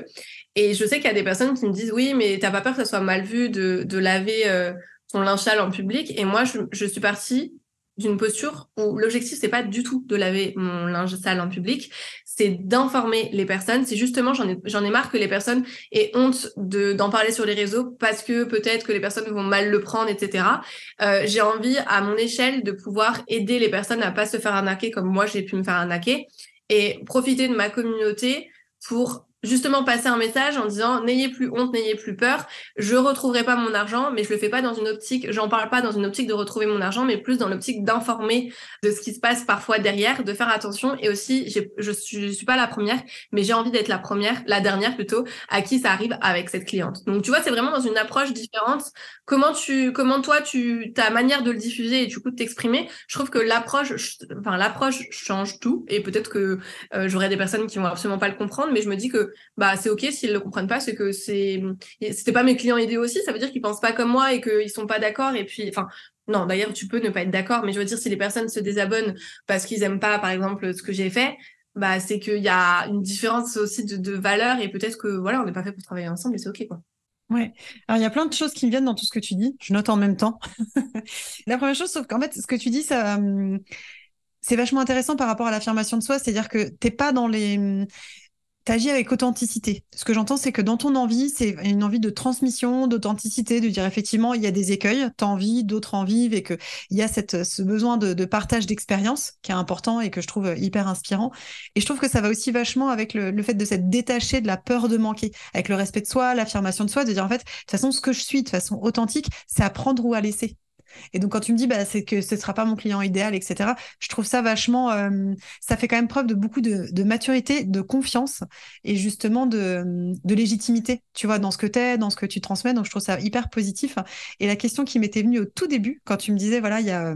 Et je sais qu'il y a des personnes qui me disent oui, mais t'as pas peur que ça soit mal vu de, de laver euh, ton linge en public? Et moi, je, je suis partie d'une posture où l'objectif c'est pas du tout de laver mon linge sale en public, c'est d'informer les personnes. C'est justement j'en ai j'en ai marre que les personnes aient honte de d'en parler sur les réseaux parce que peut-être que les personnes vont mal le prendre, etc. Euh, j'ai envie à mon échelle de pouvoir aider les personnes à pas se faire arnaquer comme moi j'ai pu me faire arnaquer et profiter de ma communauté pour justement passer un message en disant n'ayez plus honte, n'ayez plus peur, je retrouverai pas mon argent, mais je le fais pas dans une optique, j'en parle pas dans une optique de retrouver mon argent, mais plus dans l'optique d'informer de ce qui se passe parfois derrière, de faire attention et aussi je suis, suis pas la première, mais j'ai envie d'être la première, la dernière plutôt, à qui ça arrive avec cette cliente. Donc tu vois, c'est vraiment dans une approche différente. Comment tu, comment toi tu, ta manière de le diffuser et du coup de t'exprimer, je trouve que l'approche, enfin l'approche change tout et peut-être que euh, j'aurai des personnes qui vont absolument pas le comprendre, mais je me dis que bah c'est ok s'ils le comprennent pas, c'est que c'est c'était pas mes clients idéaux aussi, ça veut dire qu'ils pensent pas comme moi et qu'ils sont pas d'accord et puis enfin non, d'ailleurs tu peux ne pas être d'accord, mais je veux dire si les personnes se désabonnent parce qu'ils aiment pas par exemple ce que j'ai fait, bah c'est qu'il y a une différence aussi de, valeur et peut-être que voilà, on n'est pas fait pour travailler ensemble et c'est ok quoi. Ouais. Alors il y a plein de choses qui me viennent dans tout ce que tu dis. Je note en même temps. la première chose, sauf qu'en fait, ce que tu dis, ça, hum, c'est vachement intéressant par rapport à l'affirmation de soi, c'est-à-dire que t'es pas dans les agis avec authenticité. Ce que j'entends, c'est que dans ton envie, c'est une envie de transmission, d'authenticité, de dire effectivement, il y a des écueils, tu as envie, d'autres en vivent, et qu'il y a cette, ce besoin de, partage d'expérience qui est important et que je trouve hyper inspirant. Et je trouve que ça va aussi vachement avec le, le fait de s'être détaché de la peur de manquer, avec le respect de soi, l'affirmation de soi, de dire en fait, de toute façon, ce que je suis de façon authentique, c'est à prendre ou à laisser. Et donc, quand tu me dis, bah, c'est que ce ne sera pas mon client idéal, etc., je trouve ça vachement. Euh, ça fait quand même preuve de beaucoup de, maturité, de confiance et justement de, légitimité, tu vois, dans ce que tu es, dans ce que tu transmets. Donc, je trouve ça hyper positif. Et la question qui m'était venue au tout début, quand tu me disais, voilà, il y a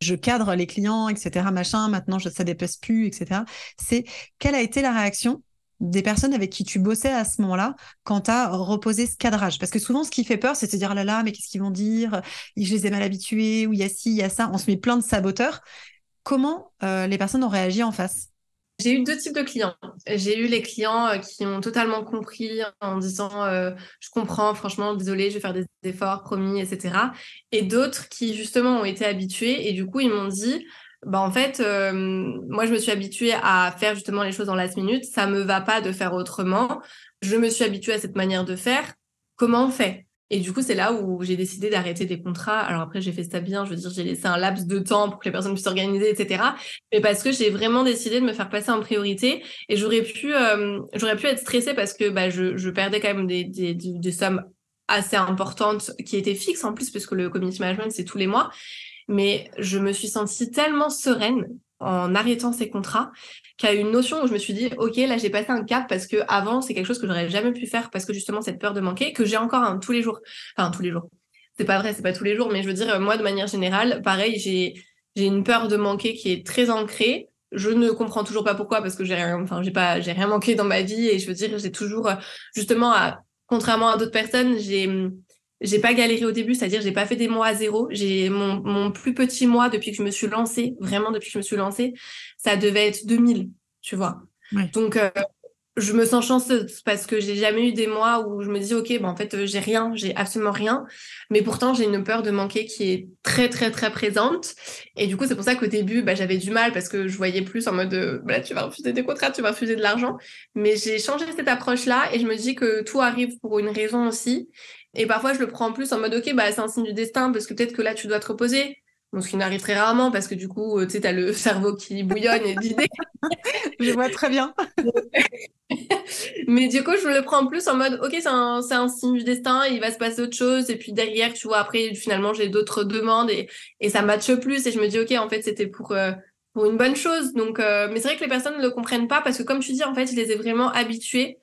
je cadre les clients, etc., machin, maintenant je, ça dépasse plus, etc. C'est quelle a été la réaction des personnes avec qui tu bossais à ce moment-là quand tu as reposé ce cadrage Parce que souvent, ce qui fait peur, c'est de se dire, oh là là, mais qu'est-ce qu'ils vont dire? Je les ai mal habitués, ou il y a ci, il y a ça. On se met plein de saboteurs. Comment euh, les personnes ont réagi en face? J'ai eu deux types de clients. J'ai eu les clients euh, qui ont totalement compris en disant euh, je comprends, franchement, désolé, je vais faire des efforts, promis, etc. Et d'autres qui justement ont été habitués et du coup ils m'ont dit bah en fait, moi je me suis habituée à faire justement les choses dans last minute. Ça me va pas de faire autrement. Je me suis habituée à cette manière de faire. Comment on fait? Et du coup, c'est là où j'ai décidé d'arrêter des contrats. Alors après, j'ai fait ça bien. Je veux dire, j'ai laissé un laps de temps pour que les personnes puissent s'organiser, etc. Mais parce que j'ai vraiment décidé de me faire passer en priorité. Et j'aurais pu, j'aurais pu être stressée parce que bah, je, je perdais quand même des, des, des sommes assez importantes qui étaient fixes en plus, parce que le community management, c'est tous les mois mais je me suis sentie tellement sereine en arrêtant ces contrats qu'il y a une notion où je me suis dit ok là j'ai passé un cap parce que avant c'est quelque chose que j'aurais jamais pu faire parce que justement cette peur de manquer que j'ai encore tous les jours. Enfin tous les jours. C'est pas vrai c'est pas tous les jours mais je veux dire moi de manière générale pareil j'ai j'ai une peur de manquer qui est très ancrée. Je ne comprends toujours pas pourquoi parce que j'ai rien enfin j'ai pas j'ai rien manqué dans ma vie et je veux dire j'ai toujours justement à, contrairement à d'autres personnes j'ai j'ai pas galéré au début, c'est-à-dire j'ai pas fait des mois à zéro. J'ai mon, mon plus petit mois depuis que je me suis lancée, vraiment depuis que je me suis lancée, ça devait être 2000, tu vois. Donc euh, je me sens chanceuse parce que j'ai jamais eu des mois où je me dis ok bon en fait euh, j'ai rien j'ai absolument rien. Mais pourtant j'ai une peur de manquer qui est très très très présente. Et du coup c'est pour ça qu'au début bah, j'avais du mal parce que je voyais plus en mode euh, bah, tu vas refuser des contrats tu vas refuser de l'argent. Mais j'ai changé cette approche là et je me dis que tout arrive pour une raison aussi et parfois, je le prends en plus en mode, OK, bah, c'est un signe du destin parce que peut-être que là, tu dois te reposer. Bon, ce qui n'arrive très rarement parce que du coup, euh, tu sais, t'as le cerveau qui bouillonne et d'idées. je vois très bien. Mais du coup, je le prends en plus en mode, OK, c'est un, c'est un signe du destin, il va se passer autre chose. Et puis derrière, tu vois, après, finalement, j'ai d'autres demandes et, et ça matche plus. Et je me dis, OK, en fait, c'était pour, euh, pour une bonne chose. Donc, euh, mais c'est vrai que les personnes ne le comprennent pas parce que comme tu dis, en fait, je les ai vraiment habitués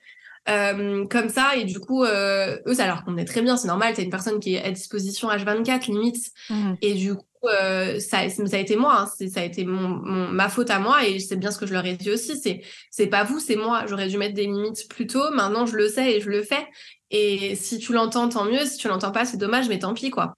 euh, comme ça et du coup euh, eux ça leur convenait très bien c'est normal t'as une personne qui est à disposition H24 limite. Mmh. et du coup euh, ça, ça a été moi hein, ça a été mon, ma faute à moi et c'est bien ce que je leur ai dit aussi c'est c'est pas vous c'est moi j'aurais dû mettre des limites plus tôt maintenant je le sais et je le fais. Et si tu l'entends tant mieux si tu l'entends pas c'est dommage mais tant pis quoi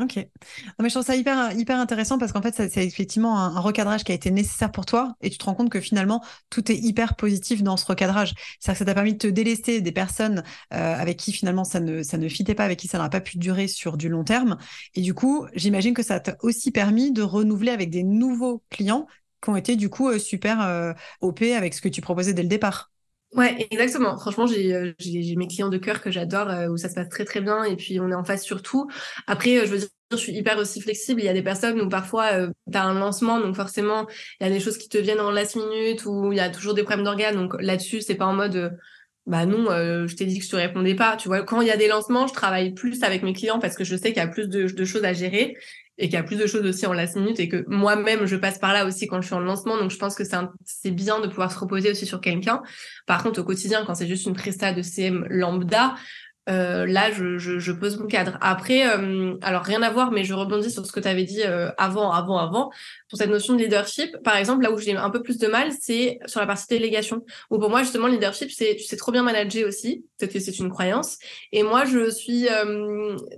Ok. mais je trouve ça hyper, hyper intéressant parce qu'en fait, c'est effectivement un, recadrage qui a été nécessaire pour toi et tu te rends compte que finalement, tout est hyper positif dans ce recadrage. C'est-à-dire que ça t'a permis de te délester des personnes euh, avec qui finalement ça ne, ça ne fitait pas, avec qui ça n'aurait pas pu durer sur du long terme. Et du coup, j'imagine que ça t'a aussi permis de renouveler avec des nouveaux clients qui ont été du coup euh, super euh, OP avec ce que tu proposais dès le départ. Ouais, exactement. Franchement, j'ai j'ai mes clients de cœur que j'adore, où ça se passe très très bien, et puis on est en face sur tout. Après, je veux dire, je suis hyper aussi flexible. Il y a des personnes où parfois euh, tu as un lancement, donc forcément il y a des choses qui te viennent en last minute ou il y a toujours des problèmes d'organes. Donc là-dessus, c'est pas en mode euh, bah non, euh, je t'ai dit que je te répondais pas. Tu vois, quand il y a des lancements, je travaille plus avec mes clients parce que je sais qu'il y a plus de, de, choses à gérer et qu'il y a plus de choses aussi en last minute et que moi-même je passe par là aussi quand je suis en lancement. Donc je pense que c'est bien de pouvoir se reposer aussi sur quelqu'un. Par contre, au quotidien, quand c'est juste une presta de CM lambda, euh, là, je, je, pose mon cadre. Après, euh, alors rien à voir, mais je rebondis sur ce que tu avais dit euh, avant, avant, avant, sur cette notion de leadership. Par exemple, là où j'ai un peu plus de mal, c'est sur la partie délégation. Où pour moi, justement, le leadership, c'est tu sais trop bien manager aussi. Peut-être que c'est une croyance. Et moi, je suis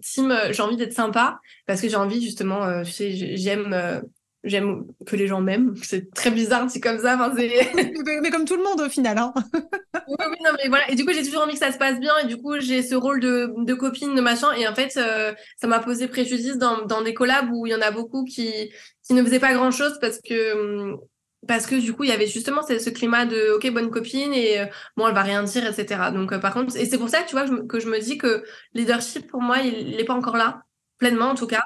team, j'ai envie d'être sympa parce que j'ai envie justement, tu sais, j'aime j'aime que les gens m'aiment. C'est très bizarre, c'est comme ça. Enfin, mais comme tout le monde au final. Hein. oui, oui, non, mais voilà. Et du coup, j'ai toujours envie que ça se passe bien. Et du coup, j'ai ce rôle de, de copine, de machin. Et en fait, euh, ça m'a posé préjudice dans, dans des collabs où il y en a beaucoup qui, qui ne faisaient pas grand chose parce que hum, parce que du coup, il y avait justement ce, climat de OK, bonne copine et euh, bon, elle va rien dire, etc. Donc, euh, par contre, et c'est pour ça que tu vois que je, me dis que leadership pour moi, il n'est pas encore là, pleinement en tout cas,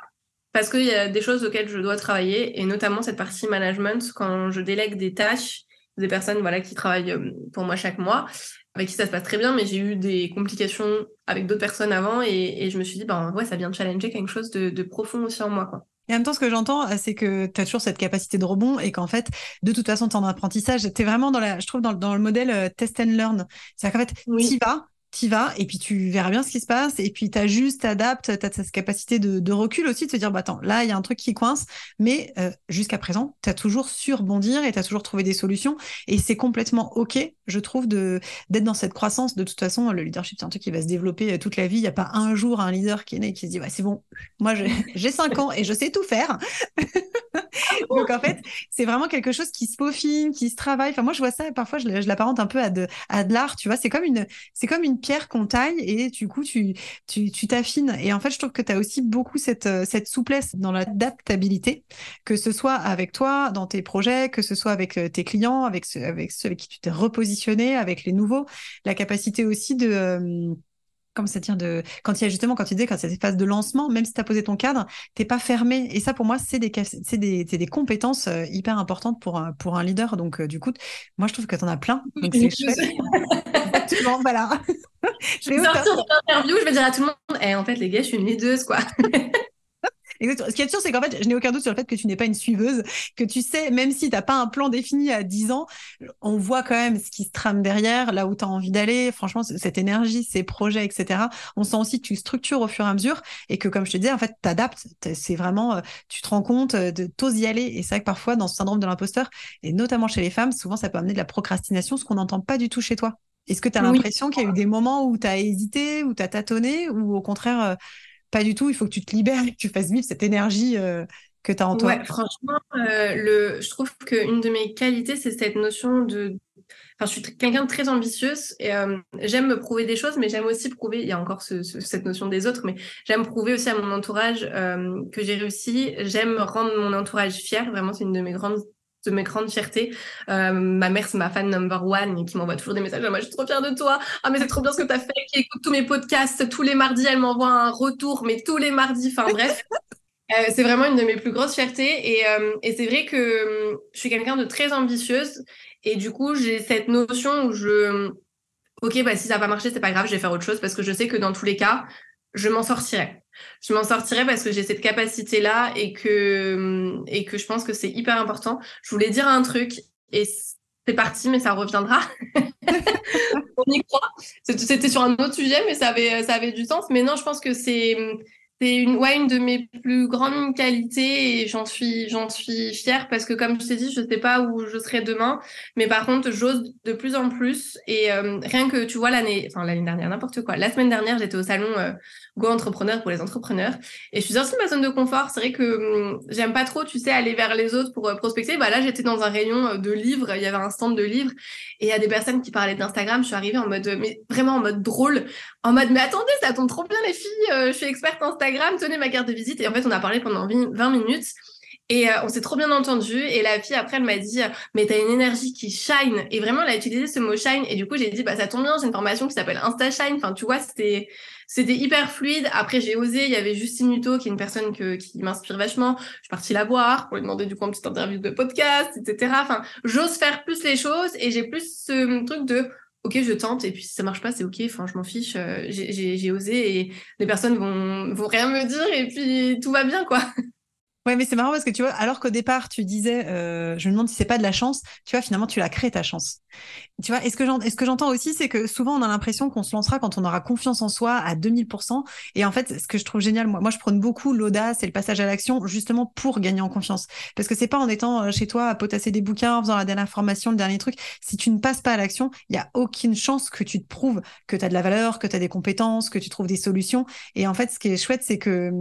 parce qu'il y a des choses auxquelles je dois travailler et notamment cette partie management quand je délègue des tâches des personnes voilà qui travaillent euh, pour moi chaque mois avec qui ça se passe très bien mais j'ai eu des complications avec d'autres personnes avant et, je me suis dit ben ouais ça vient de challenger quelque chose de, de profond aussi en moi quoi et en même temps, ce que j'entends, c'est que tu as toujours cette capacité de rebond et qu'en fait, de toute façon, tu en apprentissage. Tu es vraiment dans la, je trouve, dans, dans le modèle euh, test and learn. C'est-à-dire qu'en fait, tu y vas, tu vas et puis tu verras bien ce qui se passe. Et puis tu ajustes, t'adaptes, tu as cette capacité de, recul aussi de se dire bah attends, là il y a un truc qui coince mais euh, jusqu'à présent, tu as toujours su rebondir et tu as toujours trouvé des solutions. Et c'est complètement OK, je trouve de d'être dans cette croissance. De toute façon, le leadership c'est un truc qui va se développer euh, toute la vie, il y a pas un jour un leader qui est né et qui se dit bah c'est bon, moi j'ai 5 ans et je sais tout faire. Donc en fait, c'est vraiment quelque chose qui se peaufine, qui se travaille. Enfin moi je vois ça parfois je, l'apparente un peu à de à de l'art, tu vois, c'est comme une c'est comme une qu'on taille et du coup, tu, tu, t'affines. Et en fait, je trouve que tu as aussi beaucoup cette, euh, cette souplesse dans l'adaptabilité, que ce soit avec toi, dans tes projets, que ce soit avec euh, tes clients, avec ceux avec, ceux avec qui tu t'es repositionné, avec les nouveaux. La capacité aussi de... Euh, comme ça dire de quand il y a justement quand tu disais quand c'est phase de lancement même si tu as posé ton cadre t'es pas fermé. Et ça pour moi c'est des c'est des, des compétences hyper importantes pour un, pour un leader. Donc du coup moi je trouve que tu en as plein. Donc c'est chouette. exactement voilà. Je vais sortir de l'interview, je vais dire à tout le monde, eh, en fait, les gars, je suis une leaduse, quoi. Exactement. Ce qui est sûr, c'est qu'en fait, je n'ai aucun doute sur le fait que tu n'es pas une suiveuse, que tu sais, même si tu n'as pas un plan défini à 10 ans, on voit quand même ce qui se trame derrière, là où tu as envie d'aller. Franchement, cette énergie, ces projets, etc. On sent aussi que tu structures au fur et à mesure et que, comme je te disais, en fait, tu adaptes. C'est vraiment, euh, tu te rends compte euh, de t'oses y aller. Et c'est vrai que parfois, dans ce syndrome de l'imposteur, et notamment chez les femmes, souvent, ça peut amener de la procrastination, ce qu'on n'entend pas du tout chez toi. Est-ce que tu as l'impression qu'il y a eu des moments où tu as hésité, où tu as tâtonné, ou au contraire, euh, pas du tout, il faut que tu te libères et que tu fasses vivre cette énergie euh, que tu as en toi Ouais, franchement, euh, je trouve qu'une de mes qualités, c'est cette notion de. Enfin, je suis quelqu'un de très ambitieuse et j'aime me prouver des choses, mais j'aime aussi prouver, il y a encore cette notion des autres, mais j'aime prouver aussi à mon entourage que j'ai réussi. J'aime rendre mon entourage fier. Vraiment, c'est une de mes grandes de mes grandes fiertés. Euh, ma mère, c'est ma fan number one et qui m'envoie toujours des messages. Moi, je suis trop fière de toi. Ah, mais c'est trop bien ce que tu as fait. Qui écoute tous mes podcasts tous les mardis. Elle m'envoie un retour, mais tous les mardis. Enfin, bref. Euh, c'est vraiment une de mes plus grosses fiertés. Et, euh, et c'est vrai que hum, je suis quelqu'un de très ambitieuse. Et du coup, j'ai cette notion où je. Ok, bah, si ça n'a pas marché, c'est pas grave, je vais faire autre chose parce que je sais que dans tous les cas, je m'en sortirai. Je m'en sortirai parce que j'ai cette capacité-là et que, et que je pense que c'est hyper important. Je voulais dire un truc et c'est parti, mais ça reviendra. On y croit. C'était sur un autre sujet, mais ça avait, ça avait du sens. Mais non, je pense que c'est une, ouais, une de mes plus grandes qualités et j'en suis, suis fière parce que comme je t'ai dit, je sais pas où je serai demain, mais par contre, j'ose de plus en plus et euh, rien que tu vois l'année, enfin l'année dernière, n'importe quoi. La semaine dernière, j'étais au salon euh, Go Entrepreneur pour les entrepreneurs et je suis sortie de ma zone de confort. C'est vrai que hum, j'aime pas trop, tu sais, aller vers les autres pour euh, prospecter. Bah là, j'étais dans un rayon de livres, il y avait un stand de livres et il y a des personnes qui parlaient d'Instagram. Je suis arrivée en mode, mais vraiment en mode drôle, en mode, mais attendez, ça tombe trop bien les filles, je suis experte Instagram tenez ma carte de visite. Et en fait, on a parlé pendant 20 minutes. Et euh, on s'est trop bien entendu. Et la fille, après, elle m'a dit, mais t'as une énergie qui shine. Et vraiment, elle a utilisé ce mot shine. Et du coup, j'ai dit, bah, ça tombe bien, j'ai une formation qui s'appelle Insta Shine. Enfin, tu vois, c'était, c'était hyper fluide. Après, j'ai osé. Il y avait Justine Muto, qui est une personne que, qui m'inspire vachement. Je suis partie la voir pour lui demander, du coup, une petite interview de podcast, etc. Enfin, j'ose faire plus les choses et j'ai plus ce truc de, ok, je tente, et puis si ça marche pas, c'est ok, enfin, je m'en fiche, euh, j'ai osé, et les personnes vont, vont rien me dire, et puis tout va bien, quoi. Ouais, mais c'est marrant parce que tu vois, alors qu'au départ, tu disais, euh, je me demande si c'est pas de la chance, tu vois, finalement, tu l'as créé ta chance. Tu vois, et ce que j'entends aussi, c'est que souvent, on a l'impression qu'on se lancera quand on aura confiance en soi à 2000%. Et en fait, ce que je trouve génial, moi, moi je prône beaucoup l'audace et le passage à l'action, justement pour gagner en confiance. Parce que c'est pas en étant euh, chez toi à potasser des bouquins, en faisant la dernière formation, le dernier truc. Si tu ne passes pas à l'action, il y a aucune chance que tu te prouves que tu as de la valeur, que tu as des compétences, que tu trouves des solutions. Et en fait, ce qui est chouette, c'est que,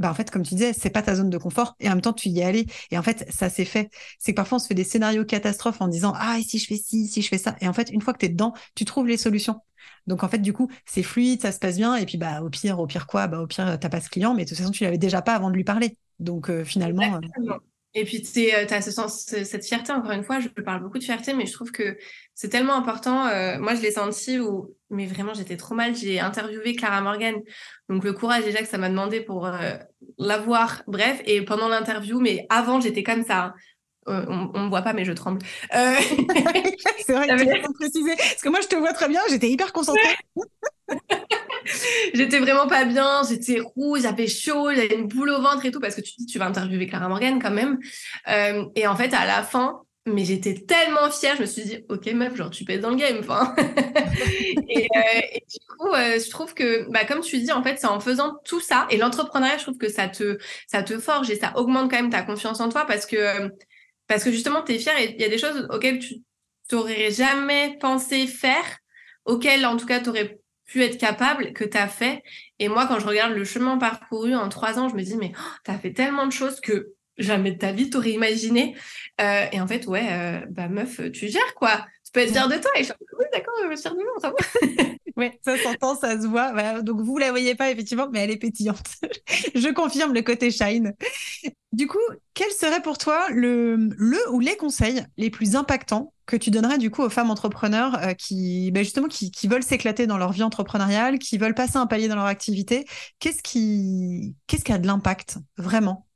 bah, en fait, comme tu disais, c'est pas ta zone de confort et en même temps, tu y es allé. Et en fait, ça s'est fait. C'est que parfois, on se fait des scénarios catastrophes en disant, ah, et si je fais ci, si je fais ça? Et en fait, une fois que tu es dedans, tu trouves les solutions. Donc en fait, du coup, c'est fluide, ça se passe bien. Et puis, bah, au pire, au pire quoi? Bah, au pire, t'as pas ce client, mais de toute façon, tu l'avais déjà pas avant de lui parler. Donc euh, finalement. Euh, Et puis, tu as ce sens, cette fierté, encore une fois, je parle beaucoup de fierté, mais je trouve que c'est tellement important. moi, je l'ai senti, où, mais vraiment, j'étais trop mal. J'ai interviewé Clara Morgan. Donc, le courage déjà que ça m'a demandé pour la voir. Bref, et pendant l'interview, mais avant, j'étais comme ça. Hein. Euh, on, ne me voit pas, mais je tremble. Euh... c'est vrai que tu préciser. Parce que moi, je te vois très bien, j'étais hyper concentrée. j'étais vraiment pas bien, j'étais rouge, j'avais chaud, j'avais une boule au ventre et tout, parce que tu dis, tu vas interviewer Clara Morgan quand même. Euh, et en fait, à la fin, mais j'étais tellement fière, je me suis dit, ok meuf, genre tu pèses dans le game. Euh, et, du coup, je trouve que, bah, comme tu dis, en fait, c'est en faisant tout ça, et l'entrepreneuriat, je trouve que ça te, ça te forge et ça augmente quand même ta confiance en toi, parce que parce que justement, tu es fier et il y a des choses auxquelles tu n'aurais jamais pensé faire, auxquelles en tout cas tu aurais pu être capable, que tu as fait. Et moi, quand je regarde le chemin parcouru en trois ans, je me dis, mais oh, tu as fait tellement de choses que jamais de ta vie t'aurais imaginé. Euh, et en fait, ouais, euh, bah meuf, tu gères quoi. Peux être fière de toi. Et je oui, d'accord, je de moi, ça. Oui, ça s'entend, ça se voit. donc vous la voyez pas effectivement, mais elle est pétillante. je confirme le côté shine. Du coup, quel serait pour toi le, le ou les conseils les plus impactants que tu donnerais du coup aux femmes entrepreneurs euh, qui, ben justement, qui, qui veulent s'éclater dans leur vie entrepreneuriale, qui veulent passer un palier dans leur activité? Qu'est-ce qui, qu'est-ce qui a de l'impact vraiment?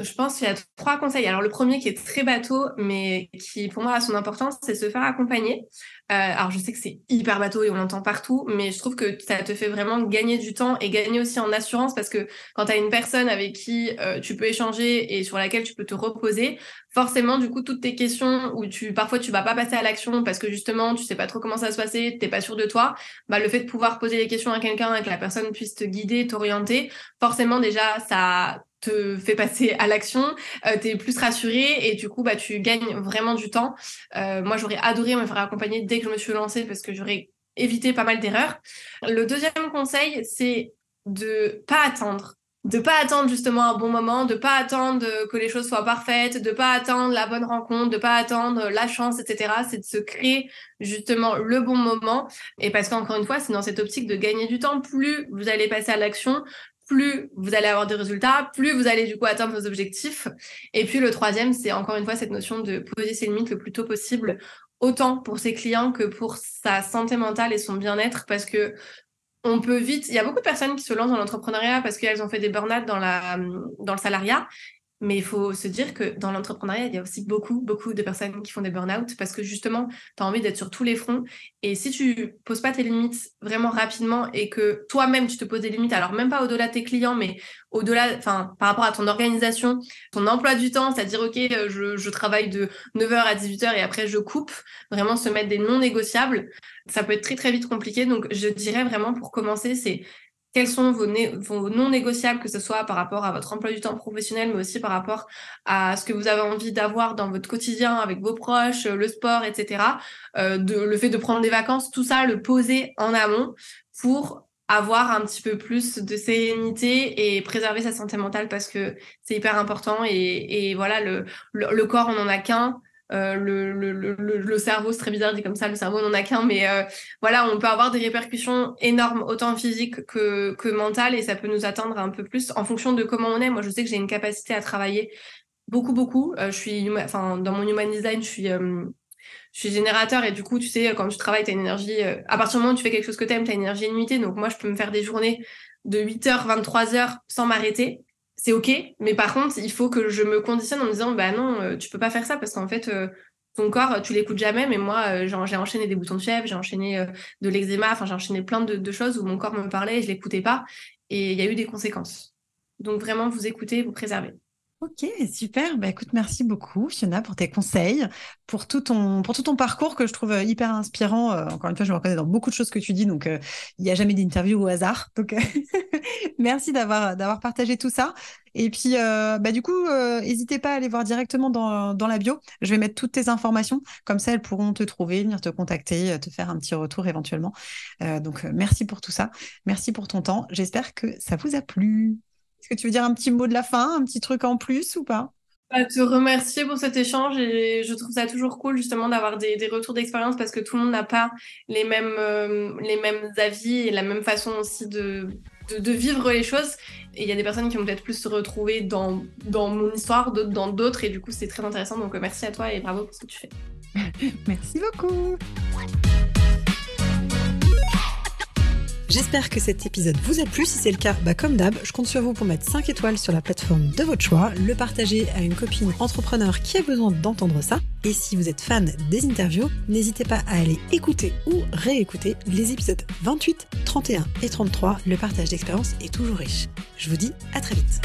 Je pense qu'il y a trois conseils. Alors, le premier qui est très bateau, mais qui pour moi a son importance, c'est se faire accompagner. Euh, alors, je sais que c'est hyper bateau et on l'entend partout, mais je trouve que ça te fait vraiment gagner du temps et gagner aussi en assurance parce que quand tu as une personne avec qui euh, tu peux échanger et sur laquelle tu peux te reposer, forcément, du coup, toutes tes questions où tu parfois tu vas pas passer à l'action parce que justement, tu sais pas trop comment ça se passer, t'es pas sûr de toi, bah, le fait de pouvoir poser les questions à quelqu'un et que la personne puisse te guider, t'orienter, forcément, déjà, ça te fait passer à l'action, euh, tu es plus rassuré et du coup bah tu gagnes vraiment du temps. Euh, moi j'aurais adoré me faire accompagner dès que je me suis lancée parce que j'aurais évité pas mal d'erreurs. Le deuxième conseil c'est de pas attendre de pas attendre justement un bon moment, de pas attendre que les choses soient parfaites, de pas attendre la bonne rencontre, de pas attendre la chance, etc. C'est de se créer justement le bon moment. Et parce qu'encore une fois, c'est dans cette optique de gagner du temps. Plus vous allez passer à l'action, plus vous allez avoir des résultats, plus vous allez du coup atteindre vos objectifs. Et puis le troisième, c'est encore une fois cette notion de poser ses limites le plus tôt possible, autant pour ses clients que pour sa santé mentale et son bien-être, parce que on peut vite, il y a beaucoup de personnes qui se lancent dans l'entrepreneuriat parce qu'elles ont fait des burn-out dans, le salariat mais il faut se dire que dans l'entrepreneuriat, il y a aussi beaucoup, beaucoup de personnes qui font des burn-out parce que justement, tu as envie d'être sur tous les fronts. Et si tu poses pas tes limites vraiment rapidement et que toi-même, tu te poses des limites, alors même pas au-delà de tes clients, mais au-delà, enfin, par rapport à ton organisation, ton emploi du temps, c'est-à-dire, OK, euh, je, je travaille de 9h à 18h et après je coupe, vraiment se mettre des non négociables, ça peut être très, très vite compliqué. Donc, je dirais vraiment pour commencer, c'est quels sont vos, non négociables, que ce soit par rapport à votre emploi du temps professionnel, mais aussi par rapport à ce que vous avez envie d'avoir dans votre quotidien avec vos proches, le sport, etc. Euh, de, le fait de prendre des vacances, tout ça, le poser en amont pour avoir un petit peu plus de sérénité et préserver sa santé mentale parce que c'est hyper important et, voilà le, le, corps on en a qu'un euh, le, le, le, le, cerveau, c'est très bizarre dit comme ça, le cerveau n'en a qu'un, mais euh, voilà, on peut avoir des répercussions énormes, autant physiques que, que mentales, et ça peut nous atteindre un peu plus en fonction de comment on est. Moi, je sais que j'ai une capacité à travailler beaucoup, beaucoup. Euh, je suis, enfin, dans mon human design, je suis, je suis générateur, et du coup, tu sais, quand tu travailles, tu une énergie, à partir du moment où tu fais quelque chose que tu aimes, tu as une énergie limitée. Donc, moi, je peux me faire des journées de 8h, 23h sans m'arrêter c'est ok, mais par contre, il faut que je me conditionne en me disant, bah non, euh, tu peux pas faire ça parce qu'en fait, euh, ton corps, tu l'écoutes jamais, mais moi, euh, j'ai enchaîné des boutons de chèvre, j'ai enchaîné de l'eczéma, enfin, j'ai enchaîné plein de, choses où mon corps me parlait et je l'écoutais pas, et il y a eu des conséquences. Donc vraiment, vous écoutez, vous préservez. Ok, super. Bah, écoute, merci beaucoup, Fiona, pour tes conseils, pour tout ton, pour tout ton parcours que je trouve euh, hyper inspirant. Euh, encore une fois, je me reconnais dans beaucoup de choses que tu dis, donc euh, il n'y a jamais d'interview au hasard. Donc, merci d'avoir, d'avoir partagé tout ça. Et puis, bah, du coup, n'hésitez pas à aller voir directement dans, dans la bio. Je vais mettre toutes tes informations. Comme ça, elles pourront te trouver, venir te contacter, te faire un petit retour éventuellement. donc, merci pour tout ça. Merci pour ton temps. J'espère que ça vous a plu. Que tu veux dire un petit mot de la fin, un petit truc en plus ou pas? Bah, te remercier pour cet échange et je trouve ça toujours cool justement d'avoir des, retours d'expérience parce que tout le monde n'a pas les mêmes, euh, les mêmes avis et la même façon aussi de de, vivre les choses. Et il y a des personnes qui vont peut-être plus se retrouver dans, dans mon histoire, d'autres dans d'autres. Et du coup, c'est très intéressant. Donc, merci à toi et bravo pour ce que tu fais. merci beaucoup. J'espère que cet épisode vous a plu. Si c'est le cas, bah comme d'hab, je compte sur vous pour mettre 5 étoiles sur la plateforme de votre choix, le partager à une copine entrepreneur qui a besoin d'entendre ça. Et si vous êtes fan des interviews, n'hésitez pas à aller écouter ou réécouter les épisodes 28, 31 et 33. Le partage d'expérience est toujours riche. Je vous dis à très vite.